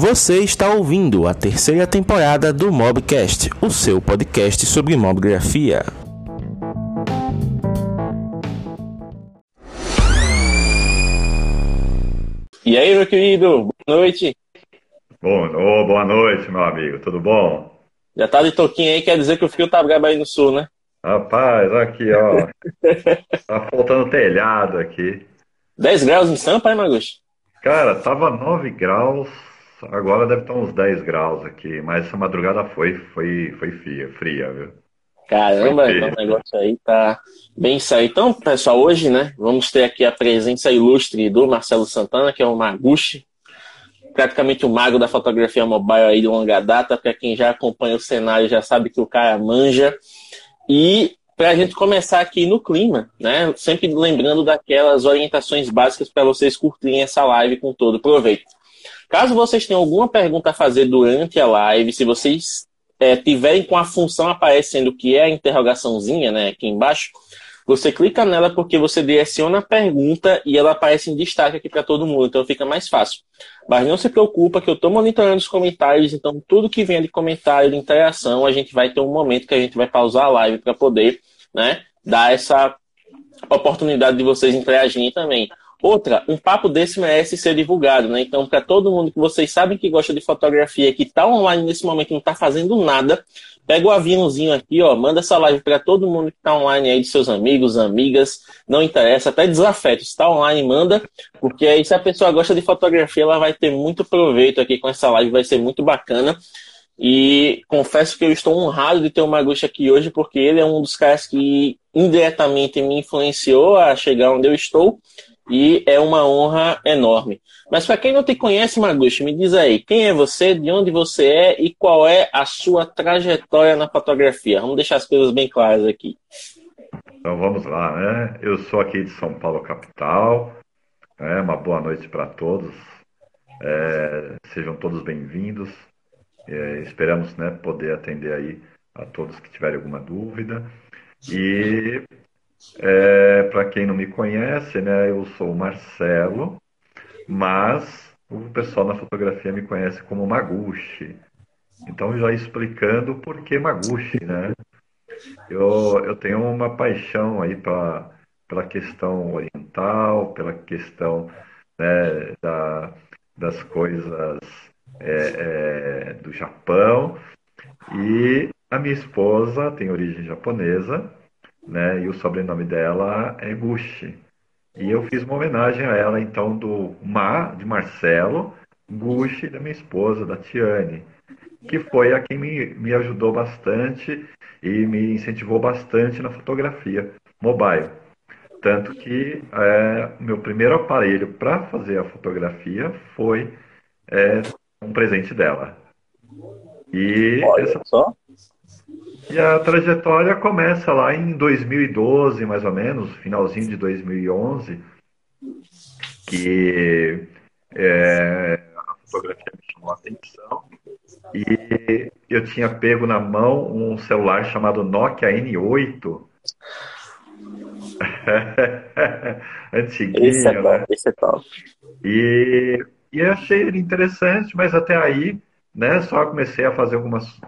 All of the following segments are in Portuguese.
Você está ouvindo a terceira temporada do Mobcast, o seu podcast sobre mobgrafia. E aí, meu querido, boa noite. Bom, oh, boa noite, meu amigo, tudo bom? Já tá de toquinho aí, quer dizer que o frio tá brabo aí no sul, né? Rapaz, aqui, ó. tá faltando telhado aqui. 10 graus em Sampa, hein, Magus? Cara, tava 9 graus, agora deve estar uns 10 graus aqui, mas essa madrugada foi, foi, foi fria, fria, viu? Caramba, então o negócio aí tá bem aí. Então, pessoal, hoje, né, vamos ter aqui a presença ilustre do Marcelo Santana, que é o Maguchi, praticamente o mago da fotografia mobile aí de longa data, para quem já acompanha o cenário já sabe que o cara manja. E para a gente começar aqui no clima, né? Sempre lembrando daquelas orientações básicas para vocês curtirem essa live com todo proveito. Caso vocês tenham alguma pergunta a fazer durante a live, se vocês é, tiverem com a função aparecendo que é a interrogaçãozinha, né, aqui embaixo, você clica nela porque você direciona a pergunta e ela aparece em destaque aqui para todo mundo, então fica mais fácil. Mas não se preocupa que eu estou monitorando os comentários, então tudo que venha de comentário, de interação, a gente vai ter um momento que a gente vai pausar a live para poder né, dar essa oportunidade de vocês interagirem também. Outra, um papo desse merece ser divulgado, né? Então, para todo mundo que vocês sabem que gosta de fotografia, que está online nesse momento não está fazendo nada, pega o aviãozinho aqui, ó, manda essa live para todo mundo que está online aí, de seus amigos, amigas, não interessa, até desafeto, está online, manda, porque aí se a pessoa gosta de fotografia, ela vai ter muito proveito aqui com essa live, vai ser muito bacana. E confesso que eu estou honrado de ter o Maguchi aqui hoje, porque ele é um dos caras que indiretamente me influenciou a chegar onde eu estou e é uma honra enorme. Mas para quem não te conhece, Maguchi, me diz aí, quem é você, de onde você é e qual é a sua trajetória na fotografia? Vamos deixar as coisas bem claras aqui. Então vamos lá, né? Eu sou aqui de São Paulo, capital. É, uma boa noite para todos. É, sejam todos bem-vindos. É, esperamos né, poder atender aí a todos que tiverem alguma dúvida. E é, para quem não me conhece, né, eu sou o Marcelo, mas o pessoal na fotografia me conhece como Maguchi. Então, já explicando por que Maguchi, né? Eu, eu tenho uma paixão aí pra, pela questão oriental, pela questão né, da, das coisas é, é, do Japão. E a minha esposa tem origem japonesa, né? E o sobrenome dela é Gushi. E eu fiz uma homenagem a ela, então, do Ma, de Marcelo, Gushi, da minha esposa, da Tiane, que foi a quem me, me ajudou bastante e me incentivou bastante na fotografia mobile. Tanto que é, meu primeiro aparelho para fazer a fotografia foi é, um presente dela. E Olha essa... só. E a trajetória começa lá em 2012, mais ou menos, finalzinho de 2011, que é, a fotografia me chamou a atenção e eu tinha pego na mão um celular chamado Nokia N8. Antiguinho, esse é top, né? Esse é top. E, e achei ele interessante, mas até aí, né, só comecei a fazer algumas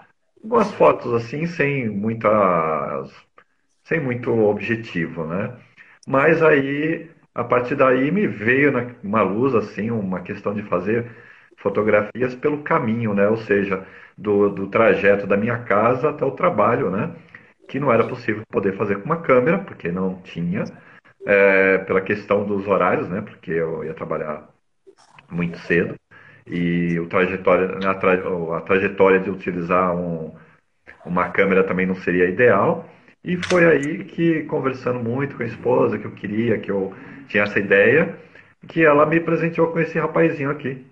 algumas fotos assim, sem muitas, sem muito objetivo, né? Mas aí, a partir daí me veio uma luz assim, uma questão de fazer fotografias pelo caminho, né? Ou seja, do, do trajeto da minha casa até o trabalho, né? Que não era possível poder fazer com uma câmera, porque não tinha, é, pela questão dos horários, né? Porque eu ia trabalhar muito cedo e o trajetória, a, tra, a trajetória de utilizar um, uma câmera também não seria ideal. E foi aí que, conversando muito com a esposa, que eu queria, que eu tinha essa ideia, que ela me presenteou com esse rapazinho aqui,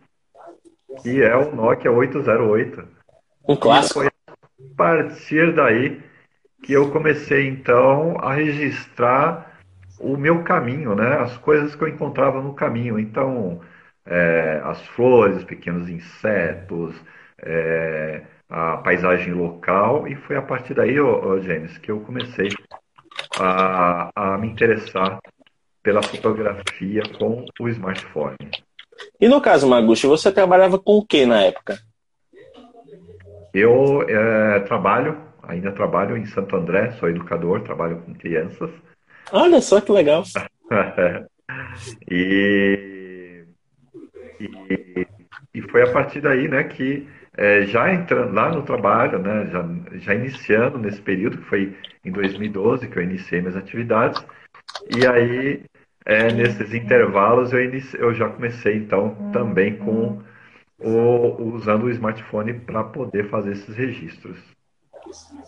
que é o Nokia 808. Um clássico. E foi a partir daí que eu comecei, então, a registrar o meu caminho, né? As coisas que eu encontrava no caminho. Então, é, as flores, pequenos insetos, é, a paisagem local, e foi a partir daí, ô, James, que eu comecei a, a me interessar pela fotografia com o smartphone. E no caso, Maguchi, você trabalhava com o que na época? Eu é, trabalho, ainda trabalho em Santo André, sou educador, trabalho com crianças. Olha só que legal. e, e, e, foi a partir daí né, que, é, já entrando lá no trabalho, né, já, já iniciando nesse período, que foi em 2012 que eu iniciei minhas atividades, e aí é, nesses intervalos eu, eu já comecei então também com o, usando o smartphone para poder fazer esses registros.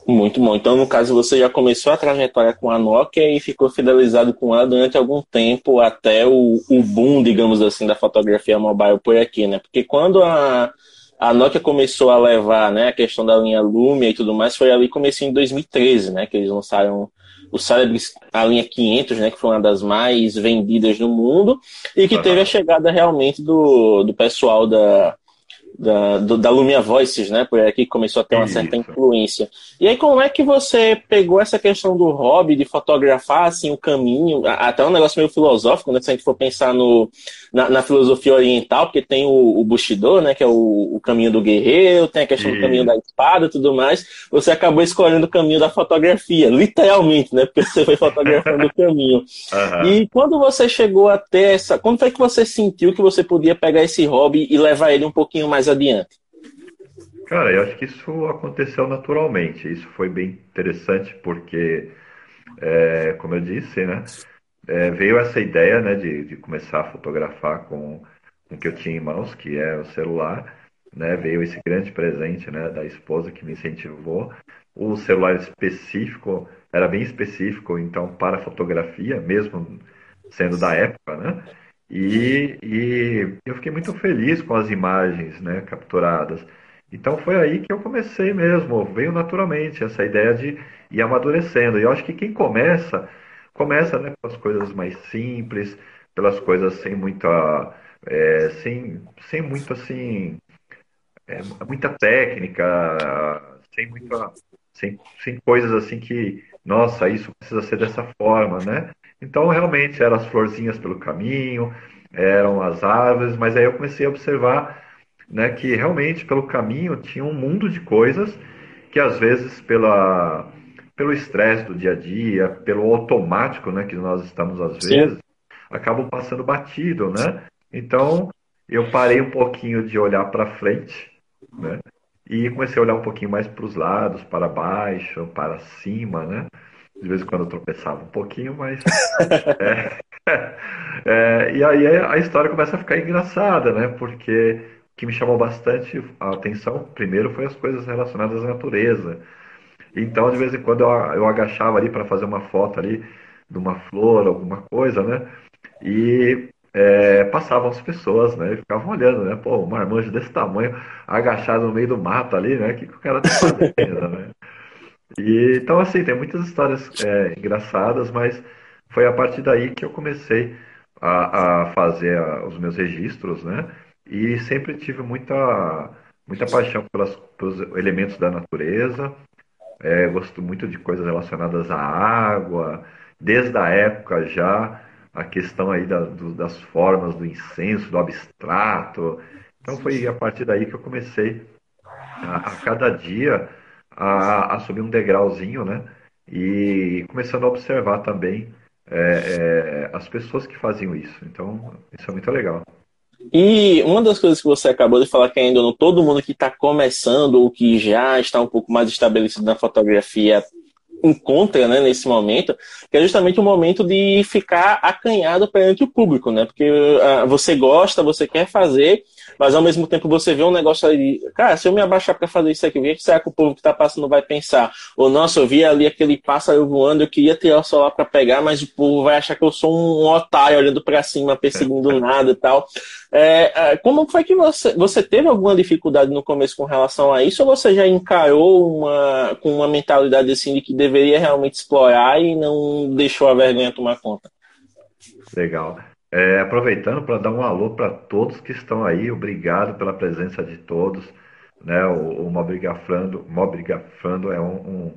Muito bom. Então, no caso, você já começou a trajetória com a Nokia e ficou fidelizado com ela durante algum tempo até o, o boom, digamos assim, da fotografia mobile por aqui, né? Porque quando a, a Nokia começou a levar né, a questão da linha Lumia e tudo mais, foi ali começou em 2013, né? Que eles lançaram o Celebrity, a linha 500, né, que foi uma das mais vendidas no mundo, e que teve a chegada realmente do, do pessoal da, da, do, da Lumia Voices, né? Por aqui começou a ter uma Isso. certa influência. E aí, como é que você pegou essa questão do hobby de fotografar, assim, o caminho, até um negócio meio filosófico, né? Se a gente for pensar no, na, na filosofia oriental, porque tem o, o Bushido, né? Que é o, o caminho do guerreiro, tem a questão do caminho da espada e tudo mais. Você acabou escolhendo o caminho da fotografia, literalmente, né? Porque você foi fotografando o caminho. Uhum. E quando você chegou a ter essa. Quando foi que você sentiu que você podia pegar esse hobby e levar ele um pouquinho mais adiante? Cara, eu acho que isso aconteceu naturalmente. Isso foi bem interessante porque, é, como eu disse, né, é, veio essa ideia né, de, de, começar a fotografar com, com o que eu tinha em mãos, que é o celular. Né, veio esse grande presente né, da esposa que me incentivou. O celular específico era bem específico, então, para fotografia, mesmo sendo da época, né? E, e eu fiquei muito feliz com as imagens né, capturadas. Então foi aí que eu comecei mesmo, veio naturalmente essa ideia de ir amadurecendo. E eu acho que quem começa, começa né, pelas coisas mais simples, pelas coisas sem muita. É, sem, sem muito assim. É, muita técnica, sem muita. Sem, sem coisas assim que, nossa, isso precisa ser dessa forma, né? Então, realmente, eram as florzinhas pelo caminho, eram as árvores, mas aí eu comecei a observar né, que realmente pelo caminho tinha um mundo de coisas que às vezes pela, pelo estresse do dia a dia, pelo automático né, que nós estamos às vezes, Sim. acabam passando batido, né? Então, eu parei um pouquinho de olhar para frente, né? E comecei a olhar um pouquinho mais para os lados, para baixo, para cima, né? De vez em quando eu tropeçava um pouquinho, mas. é, é, e aí a história começa a ficar engraçada, né? Porque o que me chamou bastante a atenção, primeiro, foi as coisas relacionadas à natureza. Então, de vez em quando, eu, eu agachava ali para fazer uma foto ali de uma flor, alguma coisa, né? E é, passavam as pessoas, né? E ficavam olhando, né? Pô, um marmanjo desse tamanho, agachado no meio do mato ali, né? O que, que o cara tá fazendo, né? E, então, assim, tem muitas histórias é, engraçadas, mas foi a partir daí que eu comecei a, a fazer a, os meus registros, né? E sempre tive muita, muita paixão pelas, pelos elementos da natureza. É, gosto muito de coisas relacionadas à água, desde a época já, a questão aí da, do, das formas do incenso, do abstrato. Então foi a partir daí que eu comecei a, a cada dia a, a subir um degrauzinho, né? E começando a observar também é, é, as pessoas que faziam isso. Então, isso é muito legal. E uma das coisas que você acabou de falar que ainda não todo mundo que está começando ou que já está um pouco mais estabelecido na fotografia encontra né, nesse momento, que é justamente o momento de ficar acanhado perante o público, né? Porque uh, você gosta, você quer fazer, mas ao mesmo tempo você vê um negócio ali, cara, se eu me abaixar para fazer isso aqui, o que será que o povo que tá passando vai pensar? Ou, nossa, eu vi ali aquele pássaro voando, eu queria tirar o celular para pegar, mas o povo vai achar que eu sou um otário olhando para cima, perseguindo nada e tal. É, é, como foi que você, você teve alguma dificuldade no começo com relação a isso, ou você já encarou uma, com uma mentalidade assim de que deveria realmente explorar e não deixou a vergonha tomar conta? Legal. É, aproveitando para dar um alô para todos que estão aí, obrigado pela presença de todos. Né? O, o Mobrigafrando, Mobrigafrando é um,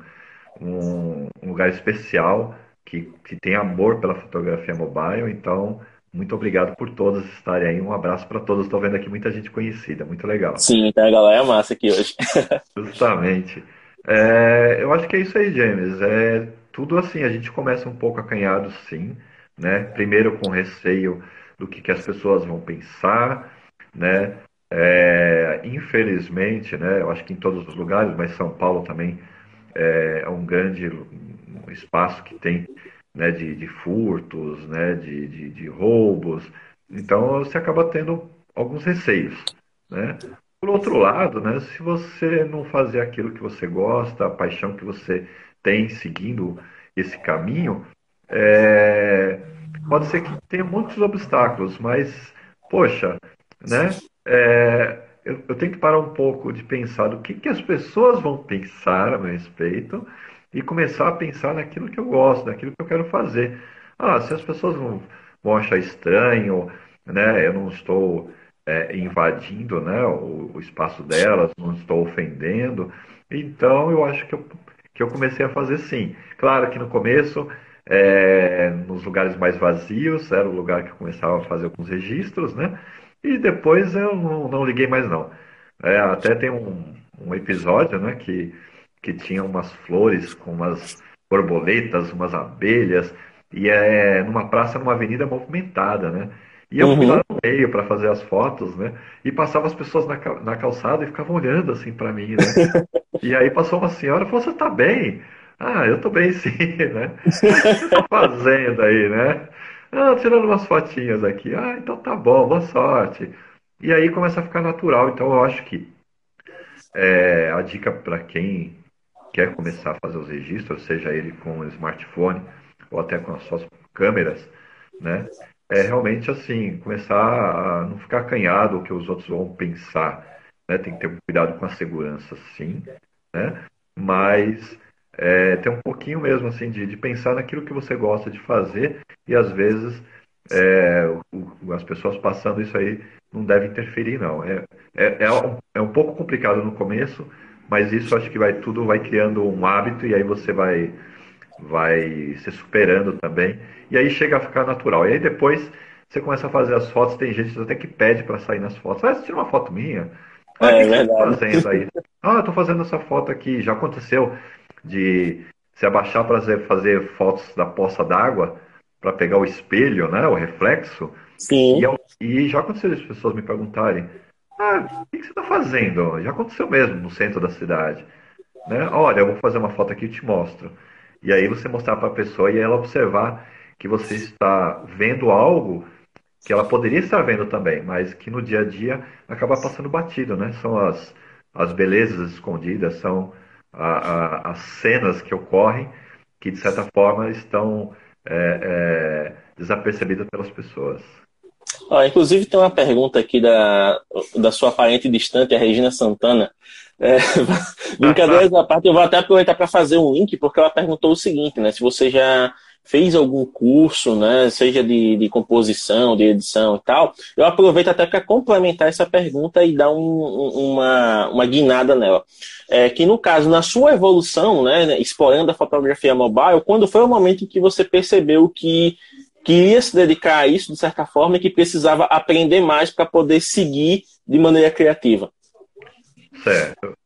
um, um, lugar especial que, que tem amor pela fotografia mobile, então muito obrigado por todos estarem aí. Um abraço para todos. Estou vendo aqui muita gente conhecida, muito legal. Sim, a galera é massa aqui hoje. Justamente. É, eu acho que é isso aí, James. É tudo assim, a gente começa um pouco acanhado, sim, né? Primeiro com receio do que, que as pessoas vão pensar, né? É, infelizmente, né? Eu acho que em todos os lugares, mas São Paulo também é, é um grande espaço que tem né, de, de furtos, né, de, de, de, roubos. Então você acaba tendo alguns receios. Né? Por outro lado, né, se você não fazer aquilo que você gosta, a paixão que você tem seguindo esse caminho, é, pode ser que tenha muitos obstáculos, mas, poxa, né, é, eu, eu, tenho que parar um pouco de pensar do que, que as pessoas vão pensar a meu respeito e começar a pensar naquilo que eu gosto, naquilo que eu quero fazer. Ah, se as pessoas vão, vão achar estranho, né, eu não estou é, invadindo né, o, o, espaço delas, não estou ofendendo, então eu acho que eu, que eu comecei a fazer sim. Claro que no começo, é, nos lugares mais vazios, era o lugar que eu começava a fazer alguns registros, né? E depois eu não, não liguei mais não. É, até tem um, um episódio, né, que que tinha umas flores com umas borboletas, umas abelhas, e é numa praça, numa avenida movimentada, né? E eu fui lá uhum. no meio para fazer as fotos, né? E passava as pessoas na, na calçada e ficavam olhando assim para mim, né? e aí passou uma senhora e falou: Você tá bem? Ah, eu tô bem sim, né? O que você tá fazendo aí, né? Ah, tirando umas fotinhas aqui. Ah, então tá bom, boa sorte. E aí começa a ficar natural. Então eu acho que é, a dica para quem quer começar a fazer os registros, seja ele com o smartphone ou até com as suas câmeras, né? É realmente assim, começar a não ficar acanhado o que os outros vão pensar, né? Tem que ter cuidado com a segurança, sim, né? Mas é, ter um pouquinho mesmo assim de, de, pensar naquilo que você gosta de fazer e às vezes é, o, as pessoas passando isso aí não deve interferir não. É, é, é, um, é um pouco complicado no começo, mas isso acho que vai tudo vai criando um hábito e aí você vai vai se superando também e aí chega a ficar natural. E aí depois você começa a fazer as fotos, tem gente até que pede para sair nas fotos. Ah, você tira uma foto minha? Ah, é, que, é você tá fazendo aí? Ah, eu tô fazendo essa foto aqui. Já aconteceu de se abaixar para fazer fotos da poça d'água para pegar o espelho, né, o reflexo. Sim. E, e já aconteceu as pessoas me perguntarem: ah, o que você está fazendo? Já aconteceu mesmo no centro da cidade. Né? Olha, eu vou fazer uma foto aqui e te mostro. E aí você mostrar para a pessoa e ela observar que você está vendo algo que ela poderia estar vendo também, mas que no dia a dia acaba passando batido, né? São as, as belezas escondidas, são a, a, as cenas que ocorrem que de certa forma estão é, é, desapercebidas pelas pessoas. Ó, inclusive tem uma pergunta aqui da, da sua parente distante, a Regina Santana. É, brincadeiras à parte, eu vou até aproveitar para fazer um link, porque ela perguntou o seguinte, né? Se você já fez algum curso, né, seja de, de composição, de edição e tal, eu aproveito até para complementar essa pergunta e dar um, uma, uma guinada nela. É, que no caso, na sua evolução, né, explorando a fotografia mobile, quando foi o momento em que você percebeu que queria se dedicar a isso de certa forma e que precisava aprender mais para poder seguir de maneira criativa. Certo.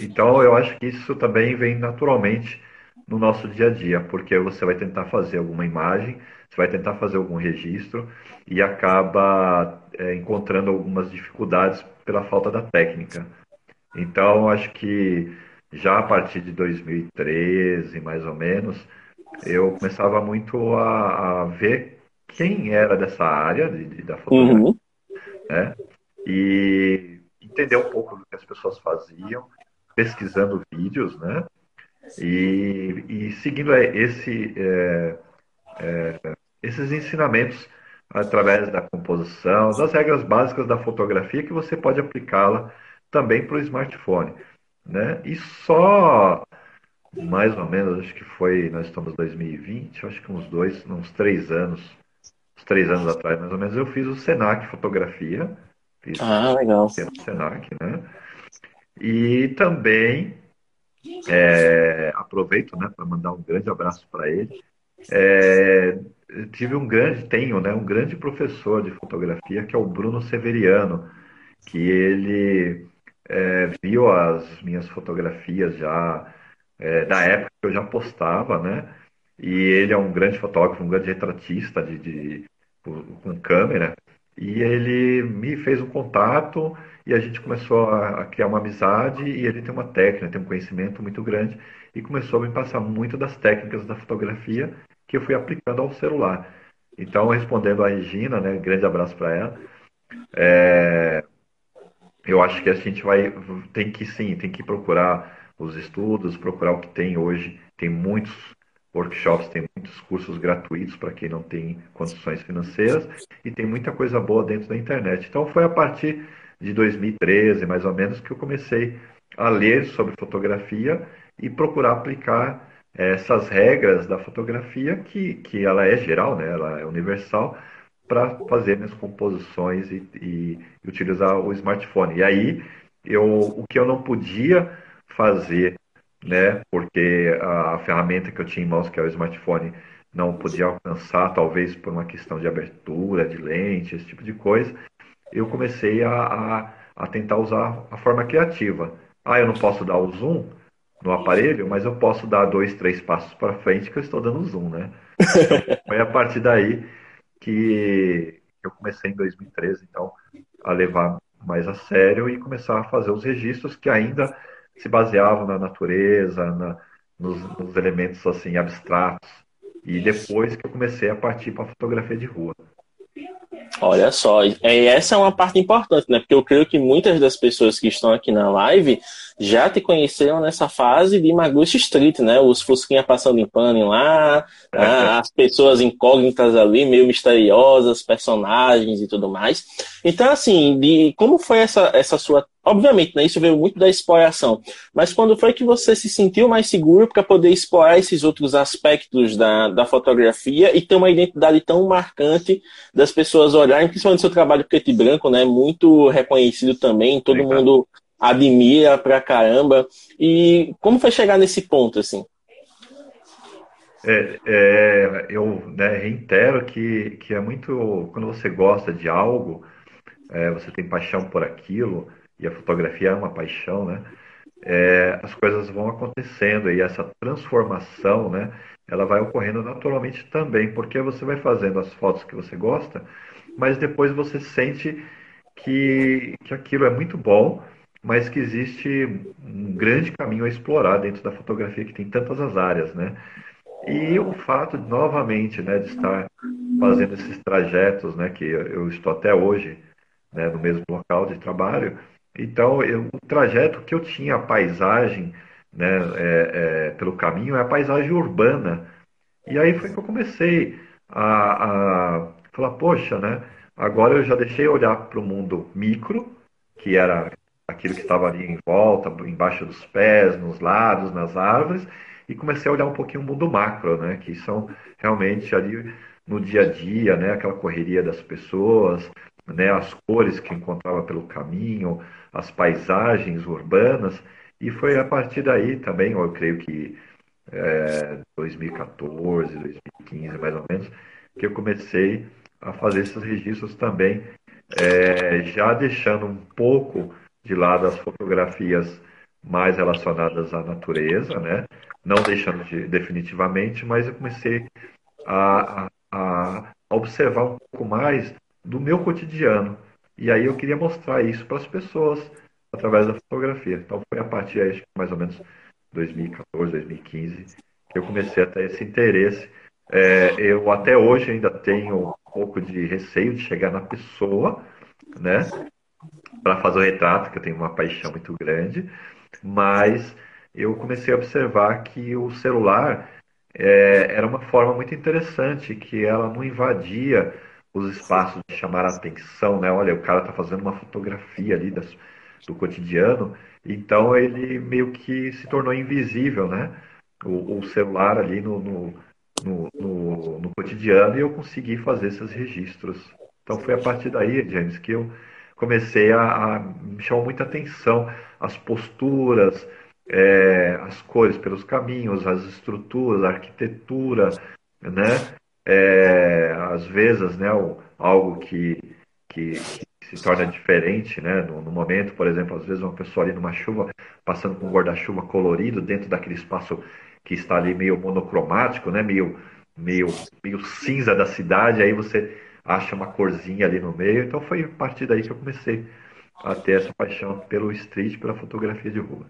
Então eu acho que isso também vem naturalmente no nosso dia a dia, porque você vai tentar fazer alguma imagem, você vai tentar fazer algum registro e acaba é, encontrando algumas dificuldades pela falta da técnica. Então acho que já a partir de 2013, mais ou menos, eu começava muito a, a ver quem era dessa área de, de, da fotografia, uhum. né? E entender um pouco do que as pessoas faziam, pesquisando vídeos, né? E, e seguindo esse, é, é, esses ensinamentos através da composição, das regras básicas da fotografia que você pode aplicá-la também para o smartphone, né? E só mais ou menos, acho que foi, nós estamos em 2020, acho que uns dois, uns três anos, uns três anos atrás, mais ou menos, eu fiz o Senac Fotografia. Fiz ah, legal. O Senac, né? E também é, aproveito né, para mandar um grande abraço para ele. É, tive um grande, tenho, né, um grande professor de fotografia que é o Bruno Severiano, que ele é, viu as minhas fotografias já é, da época que eu já postava, né? E ele é um grande fotógrafo, um grande retratista de, de com câmera. E ele me fez um contato e a gente começou a, a, criar uma amizade e ele tem uma técnica, tem um conhecimento muito grande e começou a me passar muito das técnicas da fotografia que eu fui aplicando ao celular. Então, respondendo a Regina, né, grande abraço para ela, é, eu acho que a gente vai, tem que sim, tem que procurar os estudos, procurar o que tem hoje, tem muitos workshops, tem muitos cursos gratuitos para quem não tem condições financeiras e tem muita coisa boa dentro da internet. Então foi a partir de 2013, mais ou menos, que eu comecei a ler sobre fotografia e procurar aplicar eh, essas regras da fotografia, que, que ela é geral, né? ela é universal, para fazer minhas composições e, e, e, utilizar o smartphone. E aí, eu, o que eu não podia fazer né? Porque a ferramenta que eu tinha em mãos, que é o smartphone, não podia alcançar, talvez por uma questão de abertura, de lente, esse tipo de coisa. Eu comecei a, a, a tentar usar a forma criativa. Ah, eu não posso dar o zoom no aparelho, mas eu posso dar dois, três passos para frente que eu estou dando zoom, né? Então, foi a partir daí que eu comecei em 2013, então, a levar mais a sério e começar a fazer os registros que ainda se baseavam na natureza, na, nos, nos, elementos assim abstratos. E depois que eu comecei a partir para a fotografia de rua. Olha só, essa é uma parte importante, né? Porque eu creio que muitas das pessoas que estão aqui na live já te conheceram nessa fase de Maguchi Street, né? Os Fusquinha passando em pano lá, é. as pessoas incógnitas ali, meio misteriosas, personagens e tudo mais. Então, assim, de como foi essa, essa sua Obviamente, né, isso veio muito da exploração. Mas quando foi que você se sentiu mais seguro para poder explorar esses outros aspectos da, da fotografia e ter uma identidade tão marcante das pessoas olharem, principalmente seu trabalho preto e branco, né? Muito reconhecido também, todo Legal. mundo admira pra caramba. E como foi chegar nesse ponto, assim? É, é, eu né, reitero que, que é muito. Quando você gosta de algo, é, você tem paixão por aquilo, e a fotografia é uma paixão, né? É, as coisas vão acontecendo e essa transformação, né? Ela vai ocorrendo naturalmente também, porque você vai fazendo as fotos que você gosta, mas depois você sente que, que aquilo é muito bom, mas que existe um grande caminho a explorar dentro da fotografia, que tem tantas as áreas, né? E o fato, novamente, né, de estar fazendo esses trajetos, né, que eu estou até hoje né, no mesmo local de trabalho, então, eu, o trajeto que eu tinha, a paisagem né, é, é, pelo caminho, é a paisagem urbana. E aí foi que eu comecei a, a falar, poxa, né, agora eu já deixei olhar para o mundo micro, que era aquilo que estava ali em volta, embaixo dos pés, nos lados, nas árvores, e comecei a olhar um pouquinho o mundo macro, né, que são realmente ali no dia a dia, né, aquela correria das pessoas, né, as cores que encontrava pelo caminho, as paisagens urbanas, e foi a partir daí também, eu creio que é, 2014, 2015 mais ou menos, que eu comecei a fazer esses registros também, é, já deixando um pouco de lado as fotografias mais relacionadas à natureza, né? não deixando de, definitivamente, mas eu comecei a, a, a observar um pouco mais do meu cotidiano. E aí eu queria mostrar isso para as pessoas através da fotografia. Então foi a partir aí, mais ou menos 2014, 2015, que eu comecei a ter esse interesse. É, eu até hoje ainda tenho um pouco de receio de chegar na pessoa, né? Para fazer o retrato, que eu tenho uma paixão muito grande, mas eu comecei a observar que o celular é, era uma forma muito interessante, que ela não invadia os espaços de chamar a atenção, né? Olha, o cara está fazendo uma fotografia ali das, do cotidiano, então ele meio que se tornou invisível, né? O, o celular ali no, no, no, no, no cotidiano e eu consegui fazer esses registros. Então foi a partir daí, James, que eu comecei a, a me chamar muita atenção as posturas, é, as cores pelos caminhos, as estruturas, a arquitetura, né? é, às vezes, né, algo que, que, que se torna diferente, né, no, no, momento, por exemplo, às vezes uma pessoa ali numa chuva, passando com um guarda-chuva colorido dentro daquele espaço que está ali meio monocromático, né, meio, meio, meio cinza da cidade, aí você acha uma corzinha ali no meio, então foi a partir daí que eu comecei a ter essa paixão pelo street, pela fotografia de rua.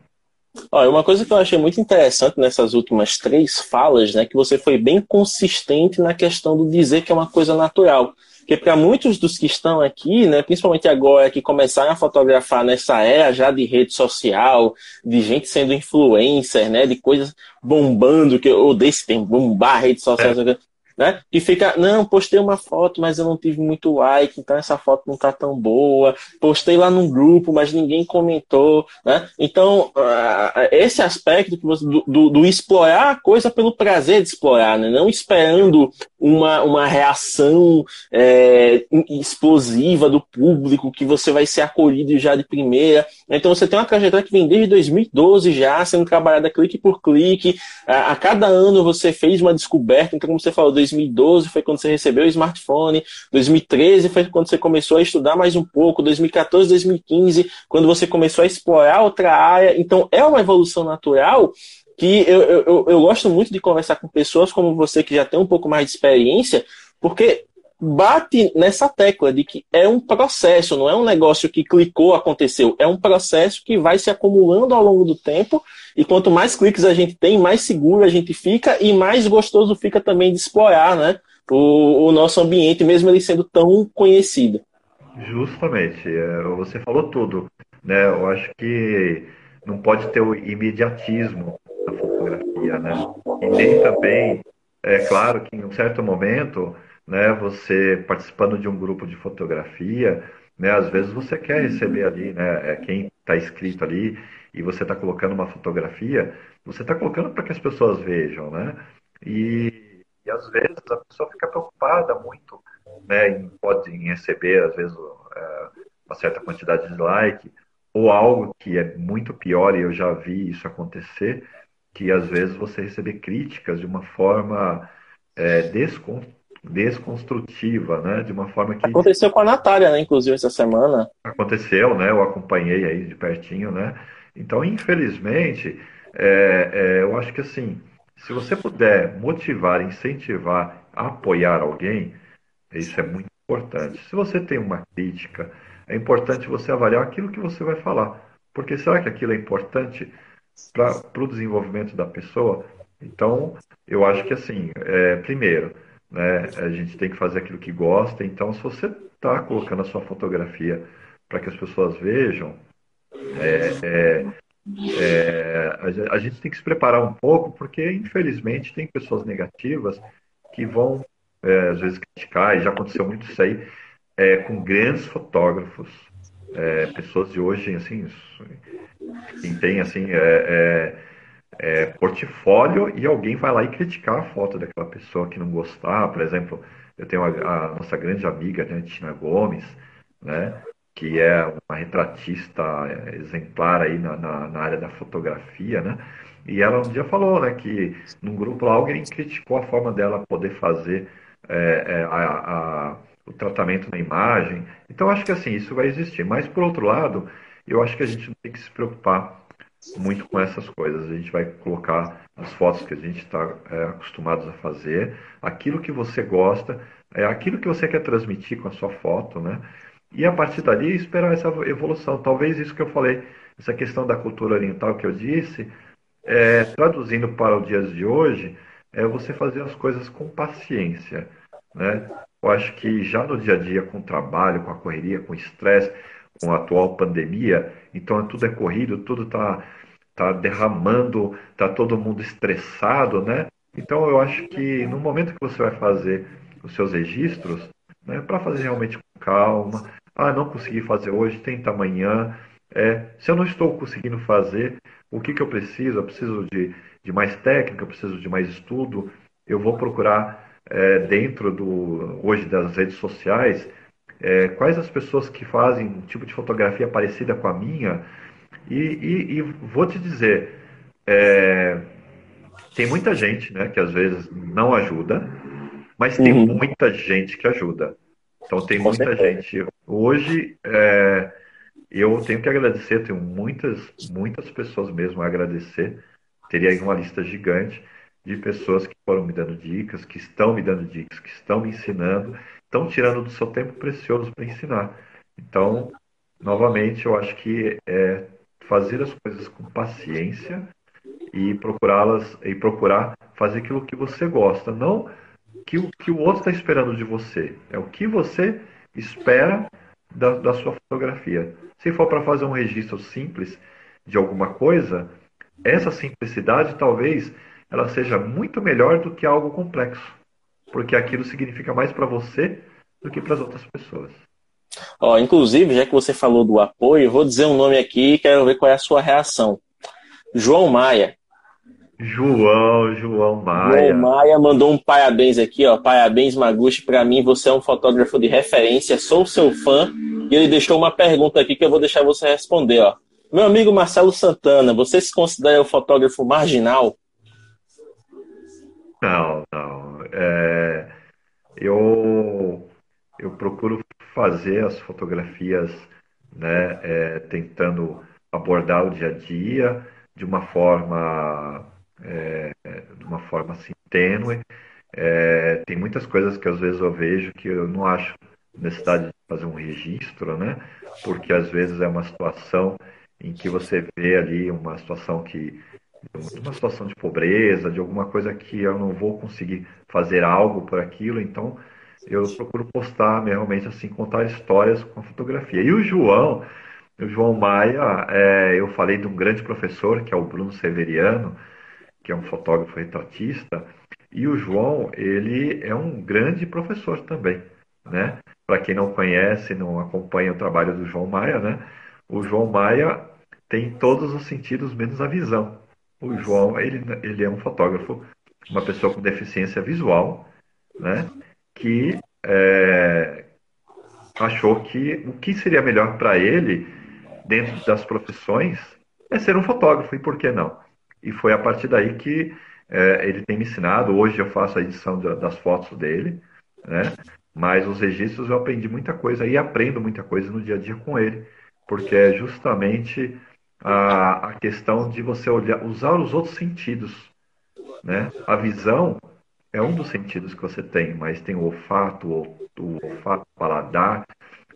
Olha, uma coisa que eu achei muito interessante nessas últimas três falas, né, que você foi bem consistente na questão do dizer que é uma coisa natural. Porque para muitos dos que estão aqui, né, principalmente agora que começaram a fotografar nessa era já de rede social, de gente sendo influencer, né, de coisas bombando, que eu odeio esse termo, bombar rede social. É né? E fica, não, postei uma foto, mas eu não tive muito like, então essa foto não tá tão boa. Postei lá num grupo, mas ninguém comentou, né? Então, uh, esse aspecto do, do, do, explorar a coisa pelo prazer de explorar, né? Não esperando uma, uma reação é, explosiva do público, que você vai ser acolhido já de primeira. Então, você tem uma trajetória que vem desde 2012 já, sendo trabalhada clique por clique. A, a cada ano você fez uma descoberta, então, como você falou, 2012 foi quando você recebeu o smartphone, 2013 foi quando você começou a estudar mais um pouco, 2014, 2015, quando você começou a explorar outra área. Então, é uma evolução natural que eu, eu, eu gosto muito de conversar com pessoas como você que já tem um pouco mais de experiência, porque bate nessa tecla de que é um processo, não é um negócio que clicou, aconteceu. É um processo que vai se acumulando ao longo do tempo. E quanto mais cliques a gente tem, mais seguro a gente fica e mais gostoso fica também de explorar né, o, o nosso ambiente, mesmo ele sendo tão conhecido. Justamente, é, você falou tudo. Né? Eu acho que não pode ter o imediatismo na fotografia, né? E nem também, é claro que em um certo momento né? Você participando de um grupo de fotografia, né? Às vezes você quer receber ali, né? É quem está escrito ali e você está colocando uma fotografia, você está colocando para que as pessoas vejam, né? E, e, às vezes a pessoa fica preocupada muito, né? Em, pode em receber às vezes é, uma certa quantidade de like ou algo que é muito pior e eu já vi isso acontecer, que às vezes você receber críticas de uma forma é, desconstrutiva, né? De uma forma que. Aconteceu com a Natália, né? Inclusive, essa semana. Aconteceu, né? Eu acompanhei aí de pertinho, né? Então, infelizmente, é, é, eu acho que assim, se você puder motivar, incentivar, apoiar alguém, isso é muito importante. Se você tem uma crítica, é importante você avaliar aquilo que você vai falar. Porque será que aquilo é importante para o desenvolvimento da pessoa? Então, eu acho que assim, é, primeiro, né? A gente tem que fazer aquilo que gosta. Então, se você está colocando a sua fotografia para que as pessoas vejam, é, é, é, a gente tem que se preparar um pouco, porque infelizmente tem pessoas negativas que vão é, às vezes criticar, e já aconteceu muito isso aí é, com grandes fotógrafos, é, pessoas de hoje, assim, quem tem assim, é, portfólio e alguém vai lá e criticar a foto daquela pessoa que não gostar. Por exemplo, eu tenho a, a nossa grande amiga, né, Tina Gomes, né, que é uma retratista é, exemplar aí na, na, na, área da fotografia, né? E ela um dia falou, né, que num grupo lá alguém criticou a forma dela poder fazer é, é, a, a, o tratamento da imagem. Então acho que assim isso vai existir. Mas por outro lado, eu acho que a gente não tem que se preocupar muito com essas coisas. A gente vai colocar as fotos que a gente está é, acostumados a fazer, aquilo que você gosta, é aquilo que você quer transmitir com a sua foto, né? E a partir dali esperar essa evolução. Talvez isso que eu falei, essa questão da cultura oriental que eu disse, é, traduzindo para o dias de hoje, é você fazer as coisas com paciência, né? Eu acho que já no dia a dia, com o trabalho, com a correria, com o estresse, com a atual pandemia, então tudo é corrido, tudo está tá derramando, está todo mundo estressado, né? Então eu acho que no momento que você vai fazer os seus registros, né, para fazer realmente com calma, ah, não consegui fazer hoje, tenta amanhã. É, se eu não estou conseguindo fazer, o que, que eu preciso? Eu preciso de, de mais técnica, eu preciso de mais estudo. Eu vou procurar é, dentro do hoje das redes sociais é, quais as pessoas que fazem um tipo de fotografia parecida com a minha. E, e, e vou te dizer, é, tem muita gente né, que às vezes não ajuda, Mas tem uhum. muita gente que ajuda. Então tem muita gente. Hoje é, eu tenho que agradecer, tenho muitas, muitas pessoas mesmo a agradecer. Teria aí uma lista gigante de pessoas que foram me dando dicas, que estão me dando dicas, que estão me ensinando, estão tirando do seu tempo precioso para ensinar. Então, novamente, eu acho que é fazer as coisas com paciência e procurá-las e procurar fazer aquilo que você gosta, não que o que o outro está esperando de você, é o que você espera da, da sua fotografia. Se for para fazer um registro simples de alguma coisa, essa simplicidade talvez ela seja muito melhor do que algo complexo, porque aquilo significa mais para você do que para as outras pessoas. Ó, inclusive, já que você falou do apoio, vou dizer um nome aqui e quero ver qual é a sua reação. João Maia. João, João Maia. João Maia mandou um parabéns aqui, ó. Parabéns, Maguchi. Para mim, você é um fotógrafo de referência, sou seu fã. E ele deixou uma pergunta aqui que eu vou deixar você responder, ó. Meu amigo Marcelo Santana, você se considera um fotógrafo marginal? Não, não. É, eu, eu procuro fazer as fotografias né, é, tentando abordar o dia a dia de uma forma é, de uma forma assim tênue. É, tem muitas coisas que às vezes eu vejo que eu não acho necessidade de fazer um registro, né? Porque às vezes é uma situação em que você vê ali uma situação que uma situação de pobreza, de alguma coisa que eu não vou conseguir fazer algo por aquilo, então eu procuro postar realmente assim, contar histórias com a fotografia. E o João, o João Maia, é, eu falei de um grande professor, que é o Bruno Severiano, que é um fotógrafo retratista, e o João, ele é um grande professor também, né? Para quem não conhece, não acompanha o trabalho do João Maia, né? O João Maia tem todos os sentidos menos a visão. O João, ele, ele é um fotógrafo, uma pessoa com deficiência visual, né? Que é, achou que o que seria melhor para ele, dentro das profissões, é ser um fotógrafo, e por que não? E foi a partir daí que é, ele tem me ensinado. Hoje eu faço a edição das fotos dele, né? Mas os registros eu aprendi muita coisa e aprendo muita coisa no dia a dia com ele, porque é justamente a, a questão de você olhar, usar os outros sentidos, né? A visão é um dos sentidos que você tem, mas tem o olfato, o, o olfato, o paladar,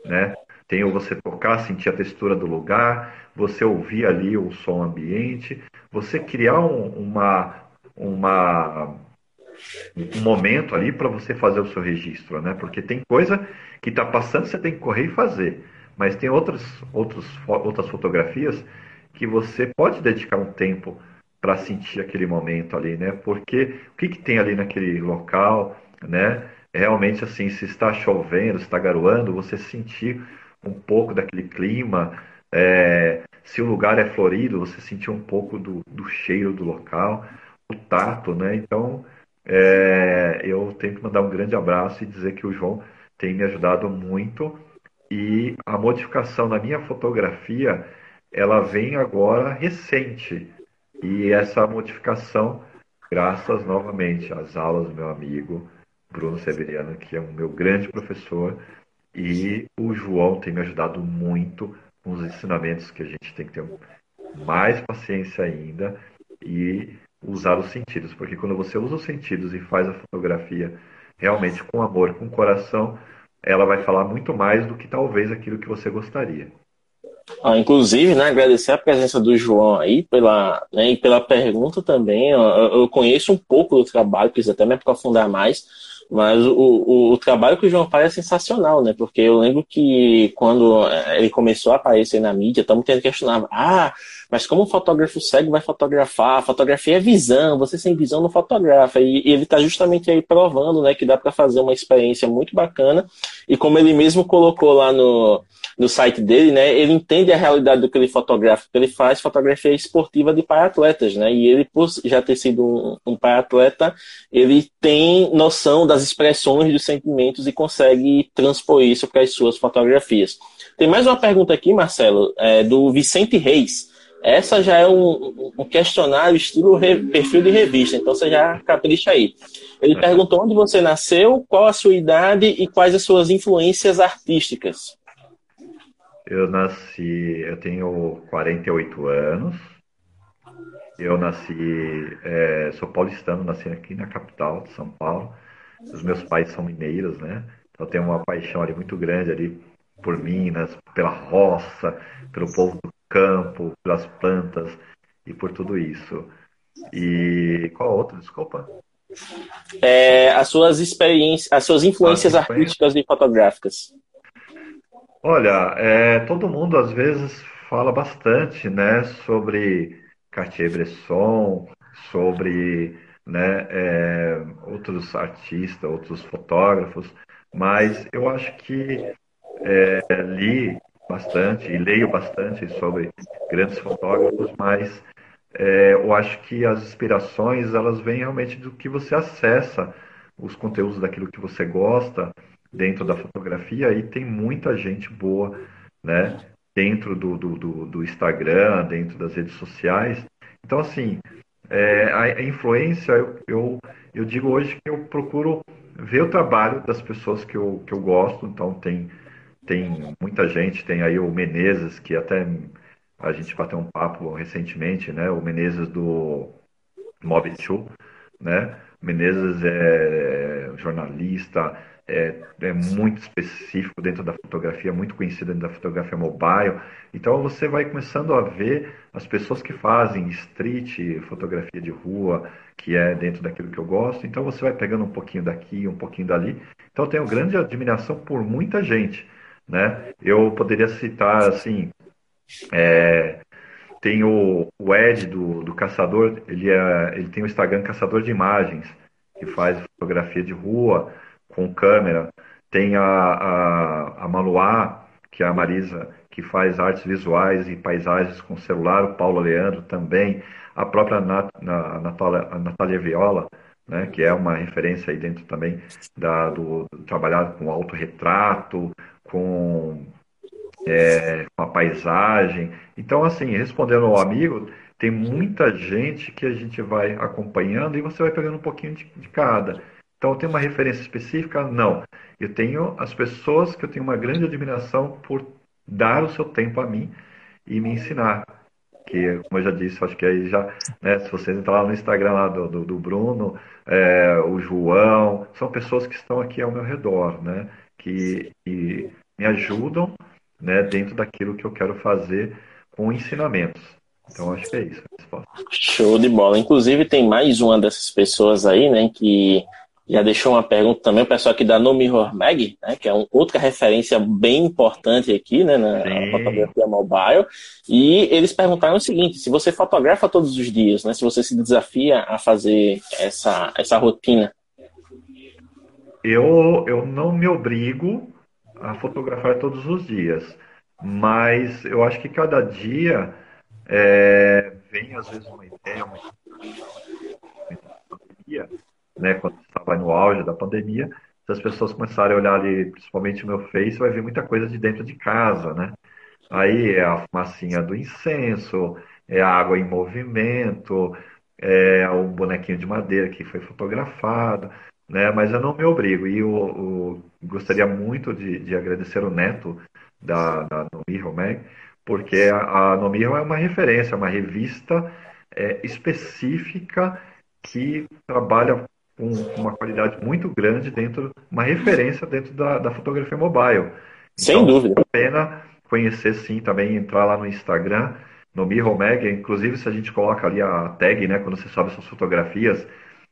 né? Tem o você tocar, sentir a textura do lugar, você ouvir ali o som ambiente, você criar um, uma, uma, um momento ali para você fazer o seu registro, né? Porque tem coisa que está passando, você tem que correr e fazer. Mas tem outras, outros, outras fotografias que você pode dedicar um tempo para sentir aquele momento ali, né? Porque o que, que tem ali naquele local, né? Realmente assim, se está chovendo, se está garoando, você sentir um pouco daquele clima. É, se o lugar é florido, você sentir um pouco do, do cheiro do local, o tato, né? Então, é, eu tenho que mandar um grande abraço e dizer que o João tem me ajudado muito e a modificação na minha fotografia ela vem agora recente e essa modificação graças novamente às aulas do meu amigo Bruno Severiano que é um meu grande professor e o João tem me ajudado muito com os ensinamentos que a gente tem que ter mais paciência ainda e usar os sentidos, porque quando você usa os sentidos e faz a fotografia realmente com amor, com coração, ela vai falar muito mais do que talvez aquilo que você gostaria. Ah, inclusive, né, agradecer a presença do João aí pela, né, e pela pergunta também. Eu, eu conheço um pouco do trabalho, quis até me aprofundar mais. Mas o, o, o, trabalho que o João faz é sensacional, né? Porque eu lembro que quando eh, ele começou a aparecer na mídia, estamos tendo que questionar, ah, mas como um fotógrafo cego vai fotografar? Fotografia é visão, você sem visão não fotografa. E, e ele está justamente aí provando, né, que dá para fazer uma experiência muito bacana. E como ele mesmo colocou lá no, no site dele, né, ele entende a realidade do que ele fotografa, que ele faz fotografia esportiva de pai-atletas, né, e ele, por já ter sido um, um pai-atleta, ele tem noção das expressões dos sentimentos e consegue transpor isso para as suas fotografias. Tem mais uma pergunta aqui, Marcelo, é, do Vicente Reis. Essa já é um, um questionário estilo re, perfil de revista, então você já capricha aí. Ele perguntou onde você nasceu, qual a sua idade e quais as suas influências artísticas. Eu nasci, eu tenho 48 anos. Eu nasci, é, sou paulistano, nasci aqui na capital de São Paulo. Os meus pais são mineiros, né? Então eu tenho uma paixão ali muito grande ali por Minas, pela roça, pelo povo do campo, pelas plantas e por tudo isso. E qual outro, desculpa? É, as suas experiências, as suas influências as artísticas e fotográficas. Olha, é, todo mundo às vezes fala bastante, né, sobre Cartier-Bresson, sobre né, é, outros artistas, outros fotógrafos, mas eu acho que é, li bastante e leio bastante sobre grandes fotógrafos, mas é, eu acho que as inspirações elas vêm realmente do que você acessa, os conteúdos daquilo que você gosta dentro da fotografia e tem muita gente boa, né? Dentro do, do, do, do Instagram, dentro das redes sociais. Então, assim, é, a, influência, eu, eu, eu digo hoje que eu procuro ver o trabalho das pessoas que eu, que eu gosto. Então, tem, tem muita gente, tem aí o Menezes, que até a gente bateu um papo recentemente, né? O Menezes do Mob 2, né? Menezes é jornalista, é, é, muito específico dentro da fotografia, muito conhecido dentro da fotografia mobile. Então você vai começando a ver as pessoas que fazem street, fotografia de rua, que é dentro daquilo que eu gosto. Então você vai pegando um pouquinho daqui, um pouquinho dali. Então eu tenho grande admiração por muita gente, né? Eu poderia citar assim, é, tem o, o Ed do, do Caçador, ele, é, ele tem o Instagram Caçador de Imagens, que faz fotografia de rua com câmera. Tem a, a, a Maluá, que é a Marisa, que faz artes visuais e paisagens com celular, o Paulo Leandro também, a própria Nat, a Natália, a Natália Viola, né, que é uma referência aí dentro também da, do, do trabalhar com autorretrato, com é, com a paisagem. Então, assim, respondendo ao amigo, tem muita gente que a gente vai acompanhando e você vai pegando um pouquinho de, de cada. Então, tem uma referência específica? Não. Eu tenho as pessoas que eu tenho uma grande admiração por dar o seu tempo a mim e me ensinar. Que, como eu já disse, acho que aí já, né, se vocês entrar lá no Instagram lá do, do, do Bruno, é, o João, são pessoas que estão aqui ao meu redor, né, que, que me ajudam né, dentro daquilo que eu quero fazer com ensinamentos. Então acho que é isso. Show de bola. Inclusive tem mais uma dessas pessoas aí, né, que já deixou uma pergunta também, o pessoal aqui da No Mirror Mag, né, que é um, outra referência bem importante aqui, né, na Sim. fotografia mobile. E eles perguntaram o seguinte: se você fotografa todos os dias, né, se você se desafia a fazer essa, essa rotina? Eu, eu não me obrigo a fotografar todos os dias. Mas eu acho que cada dia é, vem às vezes uma ideia, uma né, quando estava no auge da pandemia, se as pessoas começarem a olhar ali, principalmente o meu Face, vai ver muita coisa de dentro de casa, né? Aí é a fumacinha do incenso, é a água em movimento, é o bonequinho de madeira que foi fotografado né? Mas eu não me obrigo. E eu, eu gostaria muito de, de, agradecer o Neto da, da Nomiho Mag, porque a, a Nomiho é uma referência, uma revista é, específica que trabalha com uma qualidade muito grande dentro, uma referência dentro da, da fotografia mobile. Sem então, dúvida. Vale a pena conhecer sim, também entrar lá no Instagram, no Mirror Mag, inclusive se a gente coloca ali a tag, né, quando você sobe suas fotografias,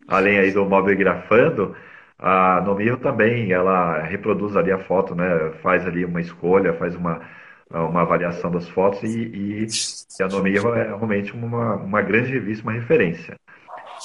além aí do móvel grafando, a Nomiro também, ela reproduz ali a foto, né? Faz ali uma escolha, faz uma, uma avaliação das fotos e, e, e a Nomiro é realmente uma, uma grande revista, uma referência.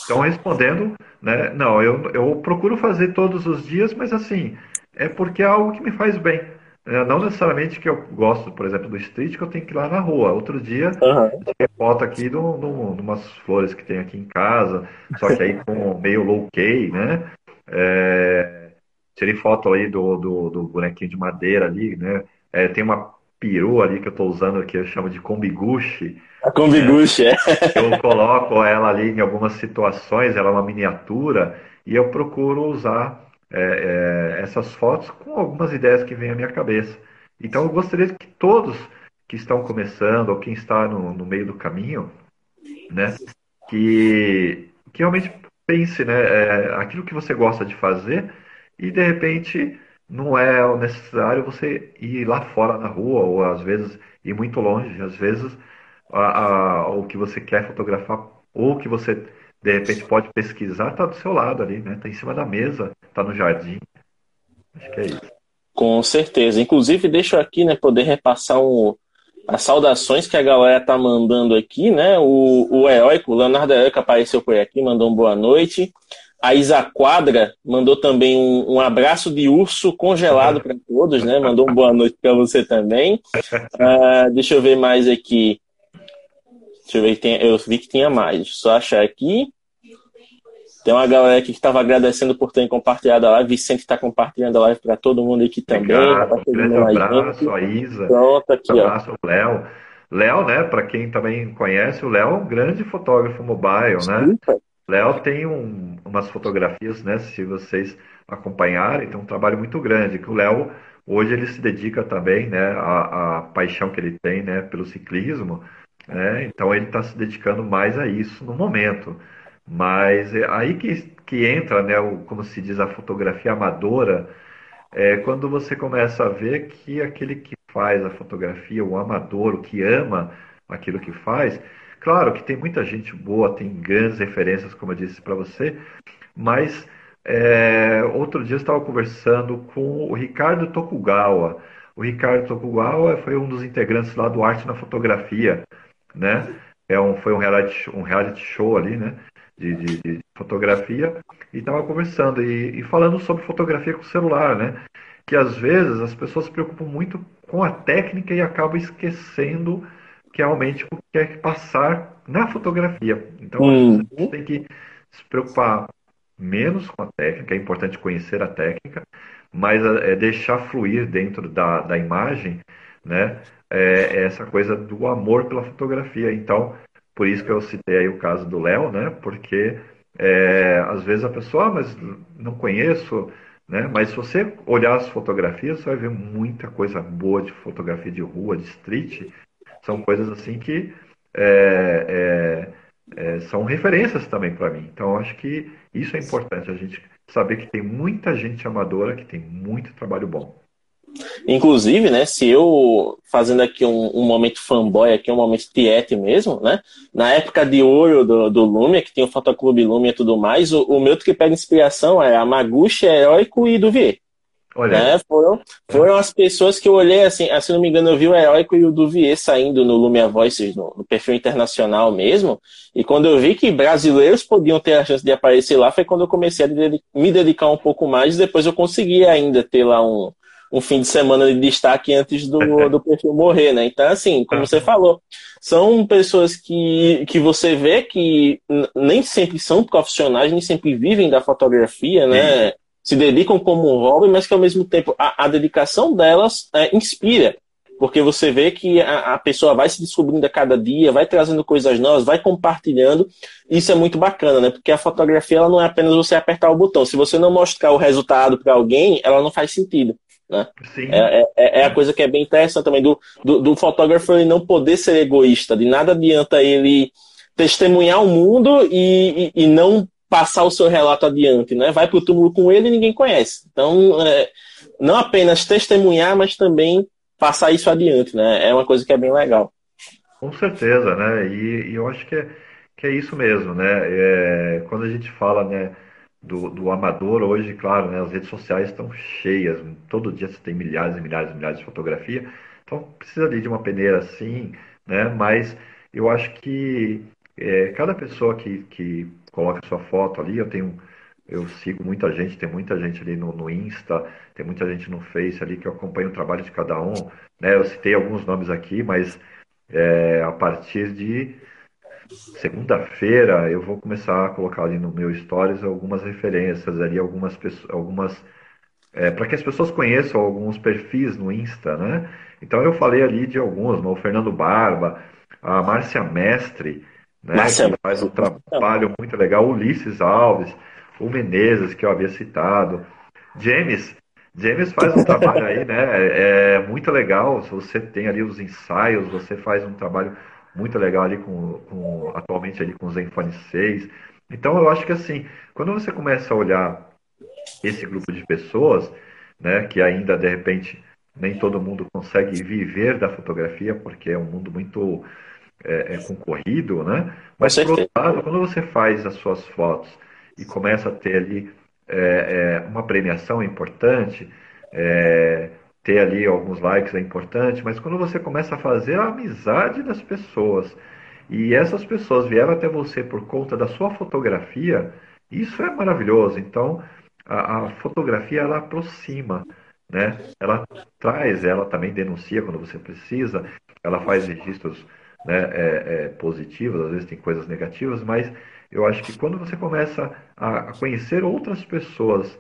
Então, respondendo, né? Não, eu, eu procuro fazer todos os dias, mas assim, é porque é algo que me faz bem. É, não necessariamente que eu gosto, por exemplo, do street, que eu tenho que ir lá na rua. Outro dia, uhum. tirei foto aqui de, umas flores que tem aqui em casa, só que aí com meio low key, né? É, tirei foto aí do, do, do, bonequinho de madeira ali, né? É, tem uma peru ali que eu estou usando, que eu chamo de kombiguchi. A kombiguchi, né? é. Eu coloco ela ali em algumas situações, ela é uma miniatura, e eu procuro usar é, é, essas fotos com algumas ideias que vêm à minha cabeça. Então eu gostaria que todos que estão começando ou quem está no, no meio do caminho, né, que, que realmente pense, né, é, aquilo que você gosta de fazer e de repente não é necessário você ir lá fora na rua ou às vezes ir muito longe. Às vezes a, a, o que você quer fotografar ou que você de repente pode pesquisar está do seu lado ali, né? Está em cima da mesa, está no jardim. Acho que é isso. Com certeza. Inclusive, deixa eu aqui, né, poder repassar um, as saudações que a galera tá mandando aqui, né? O, o Heróico, o Leonardo Heróico apareceu por aqui, mandou um boa noite. A Isa Quadra mandou também um, um abraço de urso congelado para todos, né? Mandou um boa noite para você também. Uh, deixa eu ver mais aqui. Deixa eu ver, tem, eu vi que tinha mais. Só achar aqui. Tem uma galera aqui que estava agradecendo por terem compartilhado a live. Vicente está compartilhando a live para todo mundo aqui também. Obrigado, tá um grande abraço, a Isa. Pronto, aqui, um abraço ao Léo. Léo, né, para quem também conhece, o Léo é um grande fotógrafo mobile, né? Léo tem um, umas fotografias, né, se vocês acompanharem, tem um trabalho muito grande, que o Léo, hoje ele se dedica também, né, a paixão que ele tem, né, pelo ciclismo, né, então ele está se dedicando mais a isso no momento. Mas é aí que, que entra, né, o, como se diz, a fotografia amadora, é quando você começa a ver que aquele que faz a fotografia, o amador, o que ama aquilo que faz, claro que tem muita gente boa, tem grandes referências, como eu disse para você, mas é, outro dia eu estava conversando com o Ricardo Tokugawa. O Ricardo Tokugawa foi um dos integrantes lá do Arte na Fotografia, né? É um, foi um reality, um reality show ali, né? de, de, de fotografia e estava conversando e, e, falando sobre fotografia com celular, né? Que às vezes as pessoas se preocupam muito com a técnica e acabam esquecendo que realmente o que quer passar na fotografia. Então hum. a gente tem que se preocupar menos com a técnica, é importante conhecer a técnica, mas é deixar fluir dentro da, da imagem, né? É, é essa coisa do amor pela fotografia. Então, por isso que eu citei aí o caso do Léo, né? Porque é, às vezes a pessoa, ah, mas não conheço, né? Mas se você olhar as fotografias, você vai ver muita coisa boa de fotografia de rua, de street. São coisas assim que é, é, é são referências também para mim. Então, acho que isso é importante, a gente saber que tem muita gente amadora que tem muito trabalho bom. Inclusive, né, se eu, fazendo aqui um, um momento fanboy, aqui um momento tiete mesmo, né, na época de ouro do, do Lumia, que tinha o Fotoclube Lumia e tudo mais, o, o meu que pega inspiração é a Maguchi, Heróico e Duvier. Olha. Né, foram, foram as pessoas que eu olhei, assim, ah, se não me engano, eu vi o Heróico e o Duvier saindo no Lumia Voices, no, no, perfil internacional mesmo, e quando eu vi que brasileiros podiam ter a chance de aparecer lá, foi quando eu comecei a me dedicar um pouco mais, depois eu consegui ainda ter lá um, um fim de semana de destaque antes do, do perfil morrer, né? Então, assim, como você falou, são pessoas que, que você vê que nem sempre são profissionais, nem sempre vivem da fotografia, né? Sim. Se dedicam como um hobby, mas que ao mesmo tempo a, a dedicação delas é, inspira. Porque você vê que a, a, pessoa vai se descobrindo a cada dia, vai trazendo coisas novas, vai compartilhando. Isso é muito bacana, né? Porque a fotografia ela não é apenas você apertar o botão. Se você não mostrar o resultado para alguém, ela não faz sentido. Né? É, é, é, é, a coisa que é bem interessante também do, do, do, fotógrafo ele não poder ser egoísta. De nada adianta ele testemunhar o mundo e, e, e não passar o seu relato adiante. Né? Vai para o túmulo com ele e ninguém conhece. Então, é, não apenas testemunhar, mas também passar isso adiante. Né? É uma coisa que é bem legal. Com certeza, né? E, e eu acho que é, que é isso mesmo, né? É, quando a gente fala, né? Do, do amador hoje, claro, né, as redes sociais estão cheias, todo dia você tem milhares e milhares e milhares de fotografia, então precisa de uma peneira assim, né, mas eu acho que é, cada pessoa que, que coloca sua foto ali, eu tenho eu sigo muita gente, tem muita gente ali no, no Insta, tem muita gente no Face ali que eu acompanho o trabalho de cada um, né, eu citei alguns nomes aqui, mas é, a partir de segunda-feira eu vou começar a colocar ali no meu stories algumas referências ali, algumas algumas é, para que as pessoas conheçam alguns perfis no Insta, né? Então eu falei ali de alguns, o Fernando Barba, a Márcia Mestre, né? Márcia... Que faz um trabalho muito legal, Ulisses Alves, o Menezes, que eu havia citado, James. James faz um trabalho aí, né? É, é muito legal. Você tem ali os ensaios, você faz um trabalho muito legal ali com, com atualmente ali com o Zenfone 6. Então eu acho que assim, quando você começa a olhar esse grupo de pessoas, né, que ainda de repente nem todo mundo consegue viver da fotografia, porque é um mundo muito é, é concorrido, né? Mas por outro lado, quando você faz as suas fotos e começa a ter ali é, é, uma premiação importante, é, ter ali alguns likes é importante, mas quando você começa a fazer a amizade das pessoas e essas pessoas vieram até você por conta da sua fotografia, isso é maravilhoso. Então, a, a fotografia ela aproxima, né? Ela traz, ela também denuncia quando você precisa, ela faz registros né, é, é, positivos, às vezes tem coisas negativas, mas eu acho que quando você começa a, a conhecer outras pessoas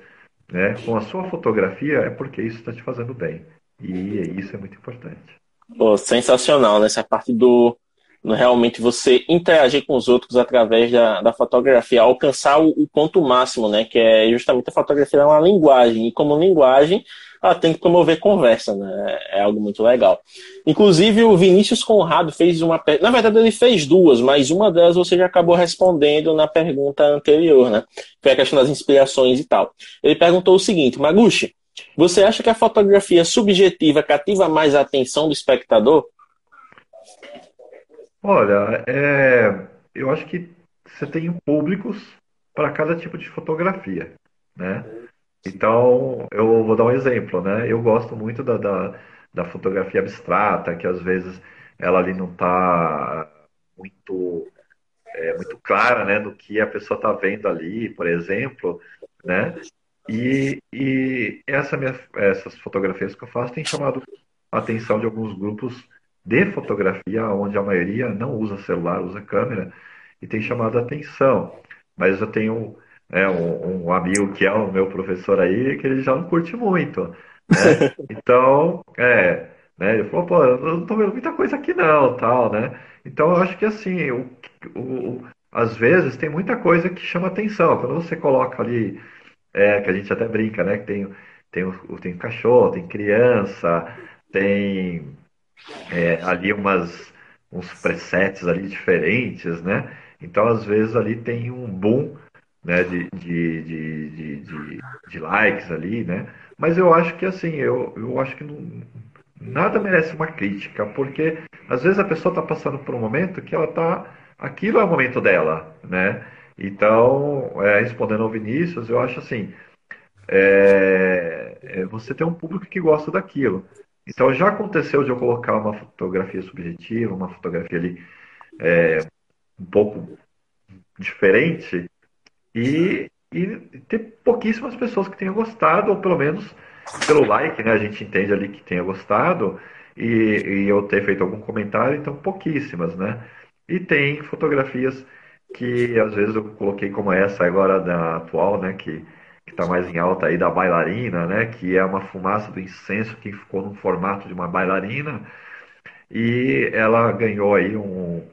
né, com a sua fotografia, é porque isso está te fazendo bem. E isso é muito importante. Pô, sensacional, né? parte do, realmente você interagir com os outros através da, da fotografia, alcançar o, o, ponto máximo, né? Que é justamente a fotografia é uma linguagem. E como linguagem, ela tem que promover conversa, né? É algo muito legal. Inclusive, o Vinícius Conrado fez uma. Na verdade, ele fez duas, mas uma delas você já acabou respondendo na pergunta anterior, né? Foi a questão das inspirações e tal. Ele perguntou o seguinte, Maguchi, você acha que a fotografia subjetiva cativa mais a atenção do espectador? Olha, é, eu acho que você tem públicos para cada tipo de fotografia, né? Então, eu vou dar um exemplo, né? Eu gosto muito da, da, da fotografia abstrata, que às vezes ela ali não está muito é, muito clara, né, do que a pessoa está vendo ali, por exemplo, né? E, e essa minha, essas fotografias que eu faço têm chamado a atenção de alguns grupos de fotografia, onde a maioria não usa celular, usa câmera, e tem chamado a atenção. Mas eu tenho né, um, um, amigo que é o meu professor aí, que ele já não curte muito. Né? Então, é, né, ele falou, pô, eu não tô vendo muita coisa aqui não, tal, né? Então eu acho que assim, o, o, às vezes tem muita coisa que chama atenção. Quando você coloca ali, é, que a gente até brinca, né? Que tem, tem, tem cachorro, tem criança, tem é, ali umas, uns presets ali diferentes, né? Então, às vezes, ali tem um boom né, de, de, de, de, likes ali, né? Mas eu acho que, assim, eu, eu acho que nada merece uma crítica, porque às vezes a pessoa está passando por um momento que ela está... Aquilo é o momento dela, né? Então, é, respondendo ao Vinícius, eu acho assim, é, é, você tem um público que gosta daquilo. Então já aconteceu de eu colocar uma fotografia subjetiva, uma fotografia ali é, um pouco diferente e, e ter pouquíssimas pessoas que tenham gostado, ou pelo menos pelo like, né? A gente entende ali que tenha gostado e, e eu ter feito algum comentário, então pouquíssimas, né? E tem fotografias que às vezes eu coloquei como essa agora da atual, né? Que que está mais em alta aí da bailarina, né? Que é uma fumaça do incenso que ficou no formato de uma bailarina e ela ganhou aí um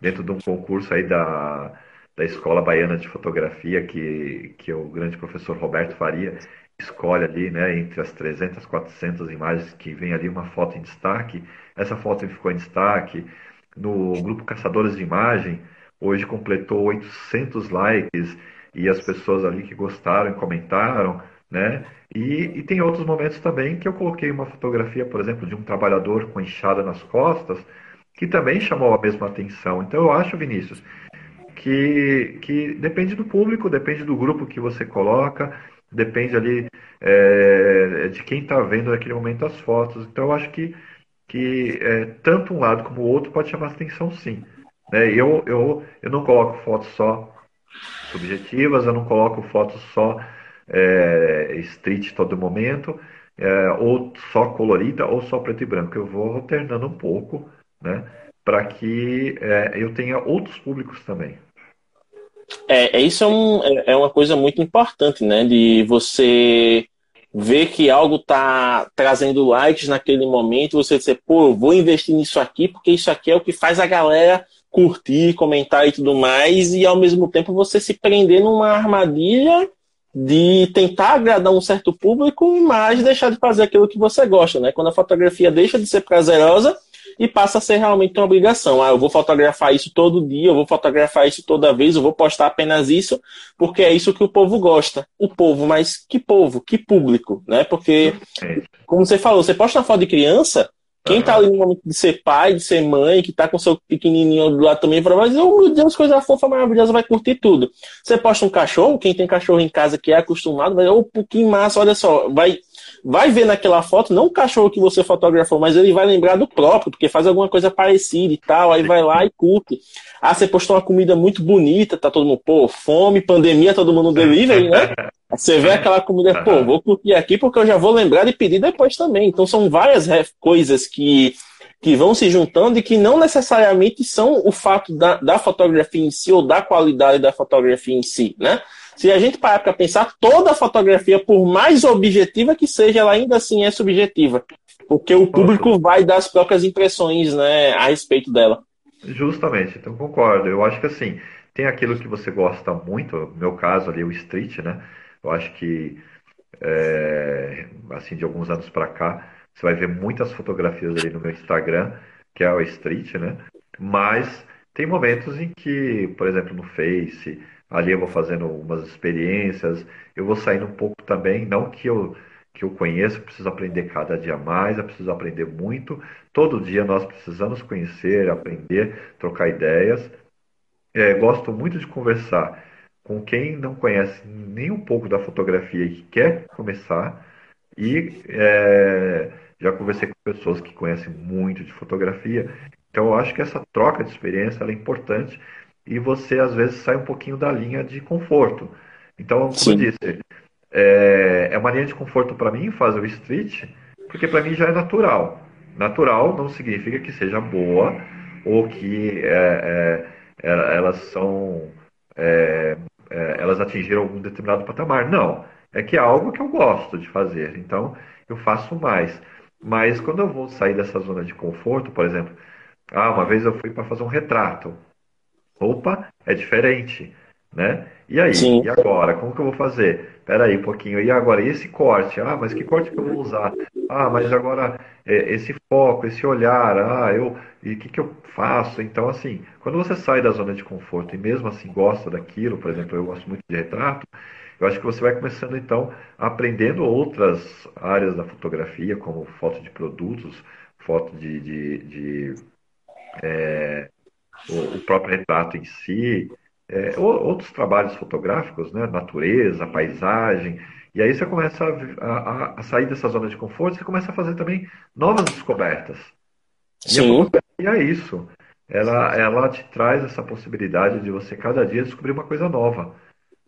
dentro de um concurso aí da, da Escola Baiana de Fotografia que, que o grande professor Roberto Faria escolhe ali, né, entre as 300, 400 imagens que vem ali uma foto em destaque. Essa foto ficou em destaque no grupo Caçadores de Imagem, hoje completou 800 likes e as pessoas ali que gostaram e comentaram, né? E, e, tem outros momentos também que eu coloquei uma fotografia, por exemplo, de um trabalhador com enxada nas costas, que também chamou a mesma atenção. Então eu acho, Vinícius, que, que depende do público, depende do grupo que você coloca, depende ali é, de quem está vendo naquele momento as fotos. Então eu acho que, que é, tanto um lado como o outro pode chamar atenção sim. Né? Eu, eu, eu não coloco fotos só subjetivas, eu não coloco fotos só é, street todo momento, é, ou só colorida, ou só preto e branco. Eu vou alternando um pouco, né? Para que é, eu tenha outros públicos também. É, é isso é, um, é, é uma coisa muito importante, né? De você ver que algo tá trazendo likes naquele momento, você dizer, pô, eu vou investir nisso aqui, porque isso aqui é o que faz a galera curtir, comentar e tudo mais, e ao mesmo tempo você se prender numa armadilha de tentar agradar um certo público, mas deixar de fazer aquilo que você gosta, né? Quando a fotografia deixa de ser prazerosa e passa a ser realmente uma obrigação. Ah, eu vou fotografar isso todo dia, eu vou fotografar isso toda vez, eu vou postar apenas isso, porque é isso que o povo gosta. O povo, mas que povo, que público, né? Porque, como você falou, você posta uma foto de criança, quem tá ali no momento de ser pai, de ser mãe, que tá com seu pequenininho do lado também, fala, mas, oh meu Deus, coisa fofa, maravilhosa, vai curtir tudo. Você posta um cachorro, quem tem cachorro em casa que é acostumado, vai, oh, que massa, olha só, vai, vai ver naquela foto, não o cachorro que você fotografou, mas ele vai lembrar do próprio, porque faz alguma coisa parecida e tal, aí vai lá e curte. Ah, você postou uma comida muito bonita, tá todo mundo, pô, fome, pandemia, todo mundo delivery, né? Você vê aquela comida, pô, vou curtir aqui porque eu já vou lembrar de pedir depois também. Então são várias coisas que, que vão se juntando e que não necessariamente são o fato da, da fotografia em si ou da qualidade da fotografia em si, né? Se a gente parar para pensar, toda fotografia, por mais objetiva que seja, ela ainda assim é subjetiva. Porque o público vai dar as próprias impressões né, a respeito dela. Justamente, então concordo. Eu acho que assim, tem aquilo que você gosta muito, no meu caso ali, o street, né? Eu acho que, é, assim, de alguns anos para cá, você vai ver muitas fotografias ali no meu Instagram, que é o Street, né? Mas tem momentos em que, por exemplo, no Face, ali eu vou fazendo umas experiências, eu vou saindo um pouco também, não que eu que eu conheço, preciso aprender cada dia mais, eu preciso aprender muito. Todo dia nós precisamos conhecer, aprender, trocar ideias. É, gosto muito de conversar com quem não conhece nem um pouco da fotografia e que quer começar. E é, já conversei com pessoas que conhecem muito de fotografia. Então eu acho que essa troca de experiência é importante e você às vezes sai um pouquinho da linha de conforto. Então, como Sim. eu disse, é, é uma linha de conforto para mim fazer o street, porque para mim já é natural. Natural não significa que seja boa ou que é, é, é elas são é, é, elas atingiram algum determinado patamar. Não. É que é algo que eu gosto de fazer. Então, eu faço mais. Mas quando eu vou sair dessa zona de conforto, por exemplo, ah, uma vez eu fui para fazer um retrato. Opa, é diferente, né? E aí? Sim. E agora? Como que eu vou fazer? Espera aí um pouquinho. E agora? E esse corte? Ah, mas que corte que eu vou usar? Ah, mas agora é, esse foco, esse olhar. Ah, eu e o que, que eu faço? Então, assim, quando você sai da zona de conforto e mesmo assim gosta daquilo, por exemplo, eu gosto muito de retrato, eu acho que você vai começando então aprendendo outras áreas da fotografia, como foto de produtos, foto de, de, de é, o, o, próprio retrato em si, é, outros trabalhos fotográficos, né? natureza, paisagem. E aí você começa a, a, a, sair dessa zona de conforto, você começa a fazer também novas descobertas. Sim. E é isso. Ela, ela te traz essa possibilidade de você cada dia descobrir uma coisa nova,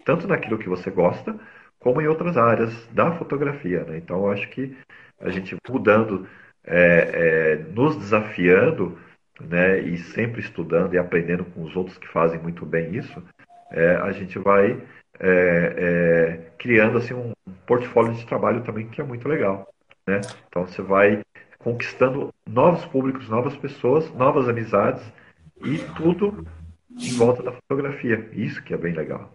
tanto naquilo que você gosta, como em outras áreas da fotografia. Né? Então, eu acho que a gente mudando, é, é, nos desafiando, né, e sempre estudando e aprendendo com os outros que fazem muito bem isso, é, a gente vai é, é, criando assim um portfólio de trabalho também que é muito legal. Né? Então, você vai conquistando novos públicos, novas pessoas, novas amizades e tudo em volta da fotografia. Isso que é bem legal.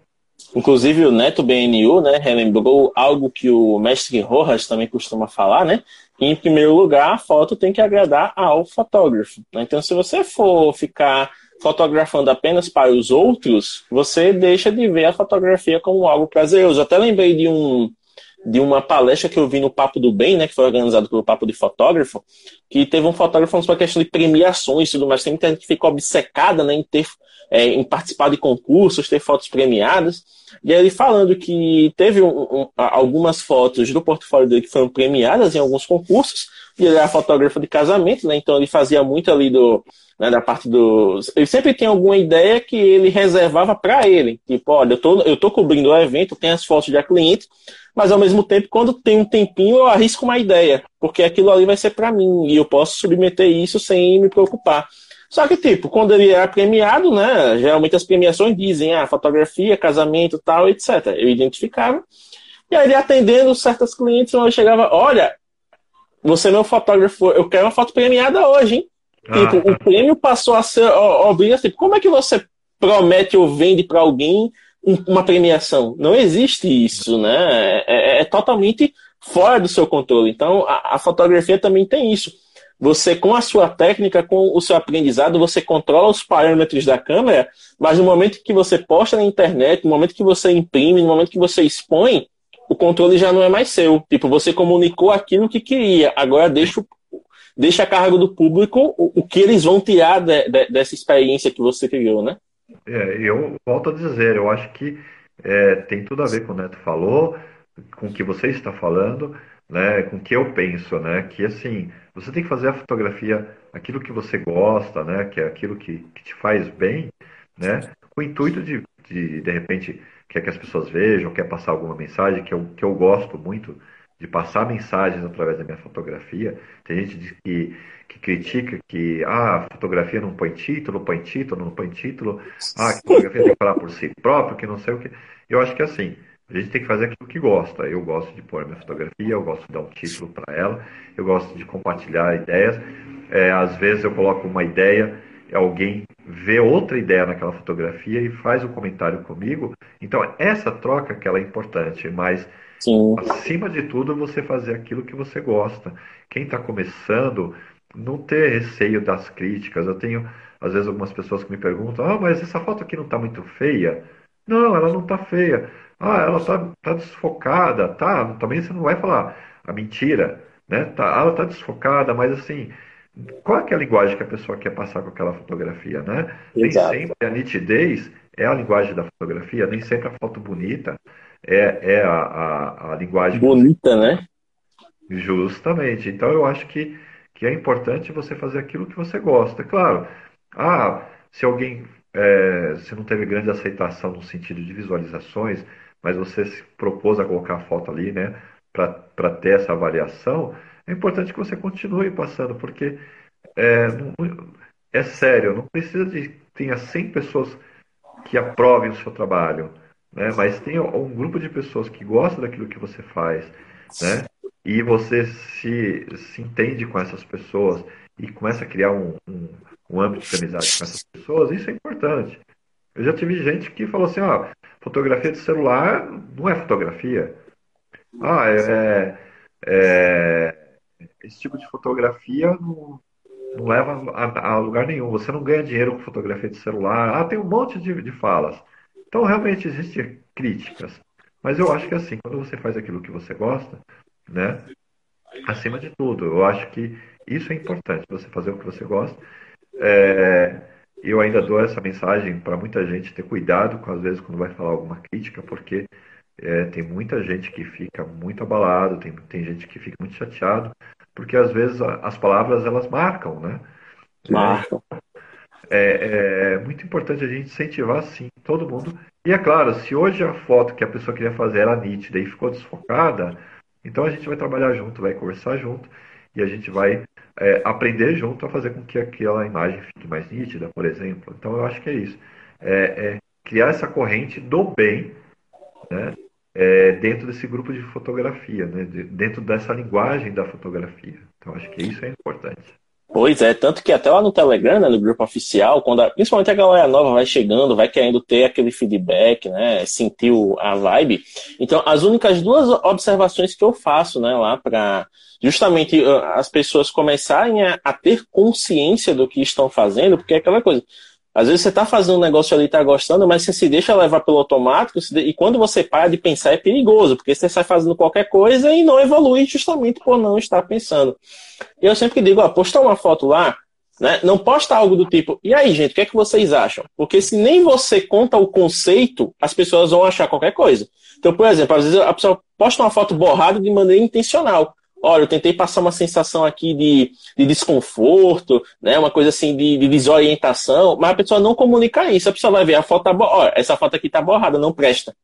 Inclusive o Neto BNU, né, relembrou algo que o mestre Rojas também costuma falar, né? Em primeiro lugar a foto tem que agradar ao fotógrafo. Né? Então, se você for ficar fotografando apenas para os outros, você deixa de ver a fotografia como algo prazeroso. Eu até lembrei de um de uma palestra que eu vi no Papo do Bem, né, que foi organizado pelo Papo de Fotógrafo, que teve um fotógrafo falando sobre a questão de premiações e tudo mais. Tem muita gente que ficou obcecada né, em, ter, é, em participar de concursos, ter fotos premiadas. E ele falando que teve um, um, algumas fotos do portfólio dele que foram premiadas em alguns concursos, e ele era fotógrafo de casamento, né, então ele fazia muito ali do, né, da parte dos. Ele sempre tem alguma ideia que ele reservava para ele. Tipo, olha, eu tô, eu tô cobrindo o evento, tem as fotos da cliente, mas ao mesmo tempo, quando tem um tempinho, eu arrisco uma ideia, porque aquilo ali vai ser para mim e eu posso submeter isso sem me preocupar. Só que, tipo, quando ele era premiado, né? Geralmente as premiações dizem, ah, fotografia, casamento, tal, etc. Eu identificava. E aí ele atendendo certas clientes, eu chegava, olha, você é meu fotógrafo, eu quero uma foto premiada hoje, hein? Ah. Tipo, o prêmio passou a ser obrigatório. Tipo, como é que você promete ou vende para alguém uma premiação? Não existe isso, né? É, é, é, totalmente fora do seu controle. Então, a, a fotografia também tem isso. Você, com a sua técnica, com o seu aprendizado, você controla os parâmetros da câmera, mas no momento que você posta na internet, no momento que você imprime, no momento que você expõe, o controle já não é mais seu. Tipo, você comunicou aquilo que queria, agora deixa, deixa a cargo do público o, o que eles vão tirar de, de, dessa experiência que você criou, né? É, eu volto a dizer, eu acho que é, tem tudo a ver com o Neto falou, com o que você está falando, né, com o que eu penso, né, que assim, você tem que fazer a fotografia aquilo que você gosta, né, que é aquilo que, que te faz bem, né, com o intuito de, de, de repente, quer que as pessoas vejam, quer passar alguma mensagem, que eu, que eu gosto muito de passar mensagens através da minha fotografia. Tem gente que, que critica que ah, a fotografia não põe título, põe título, não põe título, ah, a fotografia tem que falar por si próprio, que não sei o que. Eu acho que assim, a gente tem que fazer aquilo que gosta. Eu gosto de pôr minha fotografia, eu gosto de dar um título para ela, eu gosto de compartilhar ideias. É, às vezes eu coloco uma ideia, alguém vê outra ideia naquela fotografia e faz um comentário comigo. Então, essa troca que ela é importante, mas Sim. acima de tudo, você fazer aquilo que você gosta. Quem está começando, não ter receio das críticas. Eu tenho, às vezes, algumas pessoas que me perguntam: ah, mas essa foto aqui não está muito feia. Não, ela não está feia. Ah, ela está tá desfocada, tá? Também você não vai falar a mentira, né? Tá, ela está desfocada, mas assim, qual é a linguagem que a pessoa quer passar com aquela fotografia, né? Exato. Nem sempre a nitidez é a linguagem da fotografia, nem sempre a foto bonita é, é a, a, a linguagem. Bonita, né? Justamente. Então eu acho que, que é importante você fazer aquilo que você gosta. Claro, ah, se alguém é, se não teve grande aceitação no sentido de visualizações, mas você se propôs a colocar a foto ali, né, para ter essa avaliação, é importante que você continue passando, porque é, é sério, não precisa de tenha 100 pessoas que aprovem o seu trabalho, né, mas tem um grupo de pessoas que gostam daquilo que você faz, né, e você se, se entende com essas pessoas e começa a criar um, um, um âmbito de amizade com essas pessoas, isso é importante. Eu já tive gente que falou assim, ó, fotografia de celular não é fotografia. Ah, é, é, é esse tipo de fotografia não, não leva a, a, lugar nenhum. Você não ganha dinheiro com fotografia de celular. Ah, tem um monte de, de falas. Então, realmente, existem críticas. Mas eu acho que assim, quando você faz aquilo que você gosta, né? Acima de tudo, eu acho que isso é importante, você fazer o que você gosta. É, eu ainda dou essa mensagem para muita gente ter cuidado com às vezes quando vai falar alguma crítica, porque é, tem muita gente que fica muito abalado, tem, tem gente que fica muito chateado, porque às vezes as palavras elas marcam, né? Marcam. É, é, muito importante a gente incentivar, sim, todo mundo. E é claro, se hoje a foto que a pessoa queria fazer era nítida e ficou desfocada, então a gente vai trabalhar junto, vai conversar junto e a gente vai é, aprender junto a fazer com que aquela imagem fique mais nítida, por exemplo. Então eu acho que é isso. É, é criar essa corrente do bem né, é, dentro desse grupo de fotografia, né, dentro dessa linguagem da fotografia. Então acho que isso é importante. Pois é, tanto que até lá no Telegram, né, no grupo oficial, quando a, principalmente a galera nova vai chegando, vai querendo ter aquele feedback, né, sentir a vibe. Então, as únicas duas observações que eu faço, né, lá para justamente uh, as pessoas começarem a, a, ter consciência do que estão fazendo, porque é aquela coisa. Às vezes você está fazendo um negócio ali, está gostando, mas você se deixa levar pelo automático, e quando você para de pensar é perigoso, porque você sai fazendo qualquer coisa e não evolui justamente por não estar pensando. Eu sempre digo, ó, postar uma foto lá, né? Não posta algo do tipo, e aí, gente, o que é que vocês acham? Porque se nem você conta o conceito, as pessoas vão achar qualquer coisa. Então, por exemplo, às vezes a pessoa posta uma foto borrada de maneira intencional olha, eu tentei passar uma sensação aqui de, de desconforto, né? Uma coisa assim de, de, desorientação, mas a pessoa não comunica isso. A pessoa vai ver a foto, tá olha, essa foto aqui tá borrada, não presta.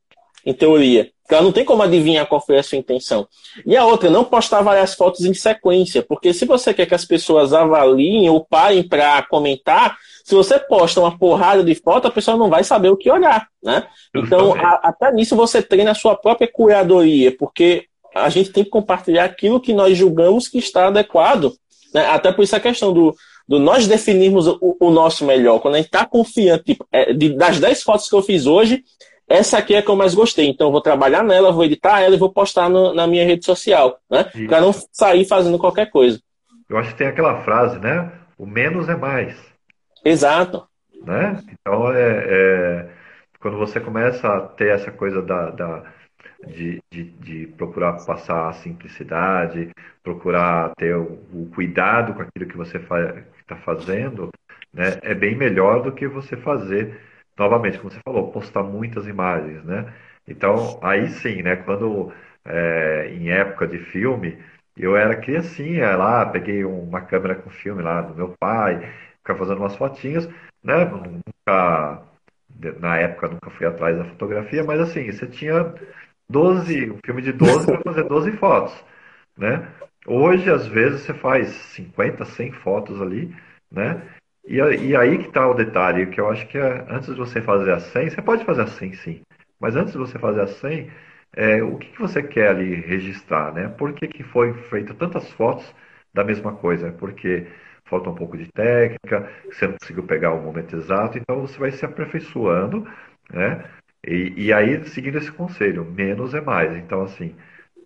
Em teoria. Ela não tem como adivinhar qual foi a sua intenção. E a outra, não postar várias fotos em sequência, porque se você quer que as pessoas avaliem ou parem para comentar, se você posta uma porrada de foto, a pessoa não vai saber o que olhar, né? Então, a, até nisso você treina a sua própria curadoria, porque a gente tem que compartilhar aquilo que nós julgamos que está adequado. Né? Até por isso a questão do, do nós definirmos o, o nosso melhor. Quando a gente está confiante, tipo, é, de, das 10 fotos que eu fiz hoje, essa aqui é a que eu mais gostei. Então eu vou trabalhar nela, vou editar ela e vou postar no, na minha rede social, né? Para não sair fazendo qualquer coisa. Eu acho que tem aquela frase, né? O menos é mais. Exato. Né? Então, é, é, quando você começa a ter essa coisa da, da de, de, de, procurar passar a simplicidade, procurar ter o, o cuidado com aquilo que você está fazendo, né? é bem melhor do que você fazer, novamente, como você falou, postar muitas imagens. Né? Então, aí sim, né? quando é, em época de filme, eu era criancinha lá, peguei uma câmera com filme lá do meu pai, ficava fazendo umas fotinhas, né? Nunca, na época, nunca fui atrás da fotografia, mas assim, você tinha 12, um filme de 12 para fazer 12 fotos, né? Hoje, às vezes, você faz 50, 100 fotos ali, né? E, e aí que está o detalhe, que eu acho que é, antes de você fazer a 100, você pode fazer a 100 sim, mas antes de você fazer a 100, é, o que, que, você quer ali registrar, né? Por que, que foi feito tantas fotos da mesma coisa? Porque falta um pouco de técnica, você não conseguiu pegar o momento exato, então você vai se aperfeiçoando, né? E, e aí, seguindo esse conselho, menos é mais. Então, assim,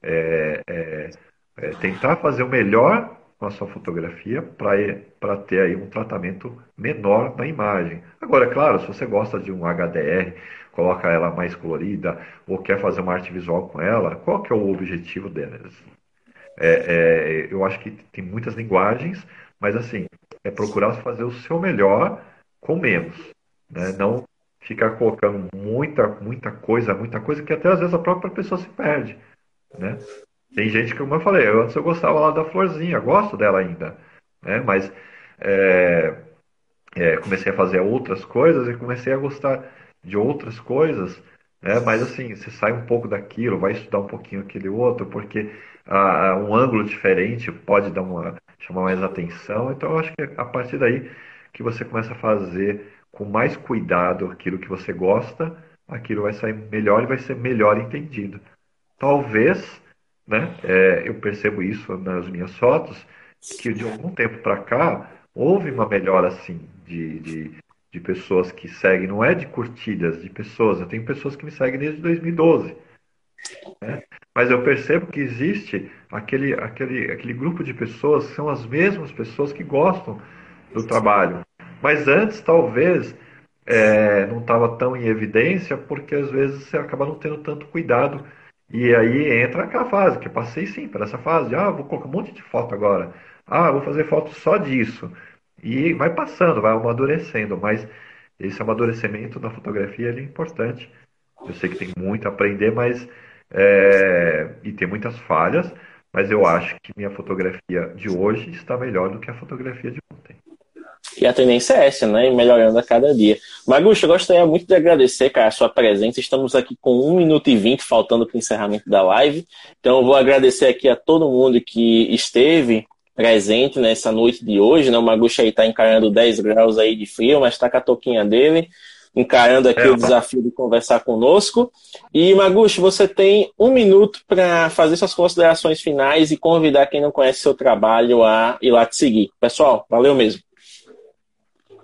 é, é, é tentar fazer o melhor com a sua fotografia para ter aí um tratamento menor na imagem. Agora, é claro, se você gosta de um HDR, coloca ela mais colorida ou quer fazer uma arte visual com ela, qual que é o objetivo delas? É, é, eu acho que tem muitas linguagens, mas assim, é procurar fazer o seu melhor com menos. Né? Não ficar colocando muita, muita coisa, muita coisa, que até às vezes a própria pessoa se perde. Né? Tem gente que, como eu falei, eu, antes eu gostava lá da florzinha, gosto dela ainda, né? Mas é, é, comecei a fazer outras coisas e comecei a gostar de outras coisas, né? Mas assim, você sai um pouco daquilo, vai estudar um pouquinho aquele outro, porque ah, um ângulo diferente pode dar uma chamar mais atenção. Então eu acho que a partir daí que você começa a fazer com mais cuidado aquilo que você gosta, aquilo vai sair melhor e vai ser melhor entendido. Talvez né? É, eu percebo isso nas minhas fotos, que de algum tempo para cá houve uma melhora assim de, de, de, pessoas que seguem, não é de curtidas, de pessoas. Eu tenho pessoas que me seguem desde 2012. Né? Mas eu percebo que existe aquele, aquele, aquele grupo de pessoas são as mesmas pessoas que gostam do trabalho. Mas antes, talvez, é, não estava tão em evidência, porque às vezes você acaba não tendo tanto cuidado e aí entra aquela fase, que eu passei sim por essa fase, ah, vou colocar um monte de foto agora. Ah, vou fazer foto só disso. E vai passando, vai amadurecendo, mas esse amadurecimento na fotografia é importante. Eu sei que tem muito a aprender, mas é, e tem muitas falhas, mas eu acho que minha fotografia de hoje está melhor do que a fotografia de ontem. E a tendência é essa, né? Melhorando a cada dia. Magusto, eu gostaria muito de agradecer, cara, a sua presença. Estamos aqui com 1 minuto e 20 faltando para o encerramento da live. Então eu vou agradecer aqui a todo mundo que esteve presente nessa noite de hoje, né? O Magusto aí está encarando 10 graus aí de frio, mas está com a toquinha dele, encarando aqui é, o desafio de conversar conosco. E, Magusto, você tem um minuto para fazer suas considerações finais e convidar quem não conhece seu trabalho a ir lá te seguir. Pessoal, valeu mesmo.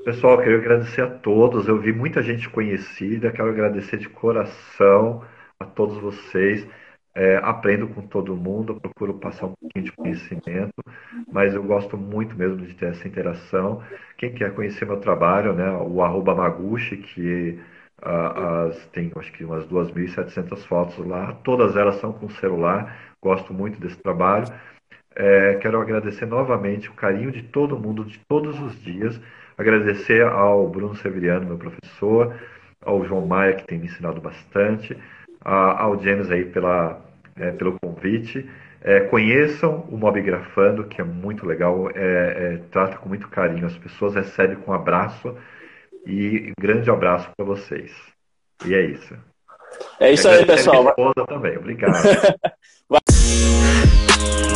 Pessoal, quero agradecer a todos. Eu vi muita gente conhecida. Quero agradecer de coração a todos vocês. É, aprendo com todo mundo, procuro passar um pouquinho de conhecimento, mas eu gosto muito mesmo de ter essa interação. Quem quer conhecer meu trabalho, né, o arroba Maguchi, que uh, as, tem acho que umas 2.700 fotos lá, todas elas são com celular, gosto muito desse trabalho. É, quero agradecer novamente o carinho de todo mundo, de todos os dias. Agradecer ao Bruno Severiano, meu professor, ao João Maia, que tem me ensinado bastante, ao James aí pela, é, pelo convite. É, conheçam o Mobgrafando, que é muito legal, é, é, trata com muito carinho as pessoas, recebe com um abraço e um grande abraço para vocês. E é isso. É isso aí, pessoal. Minha esposa também. Obrigado.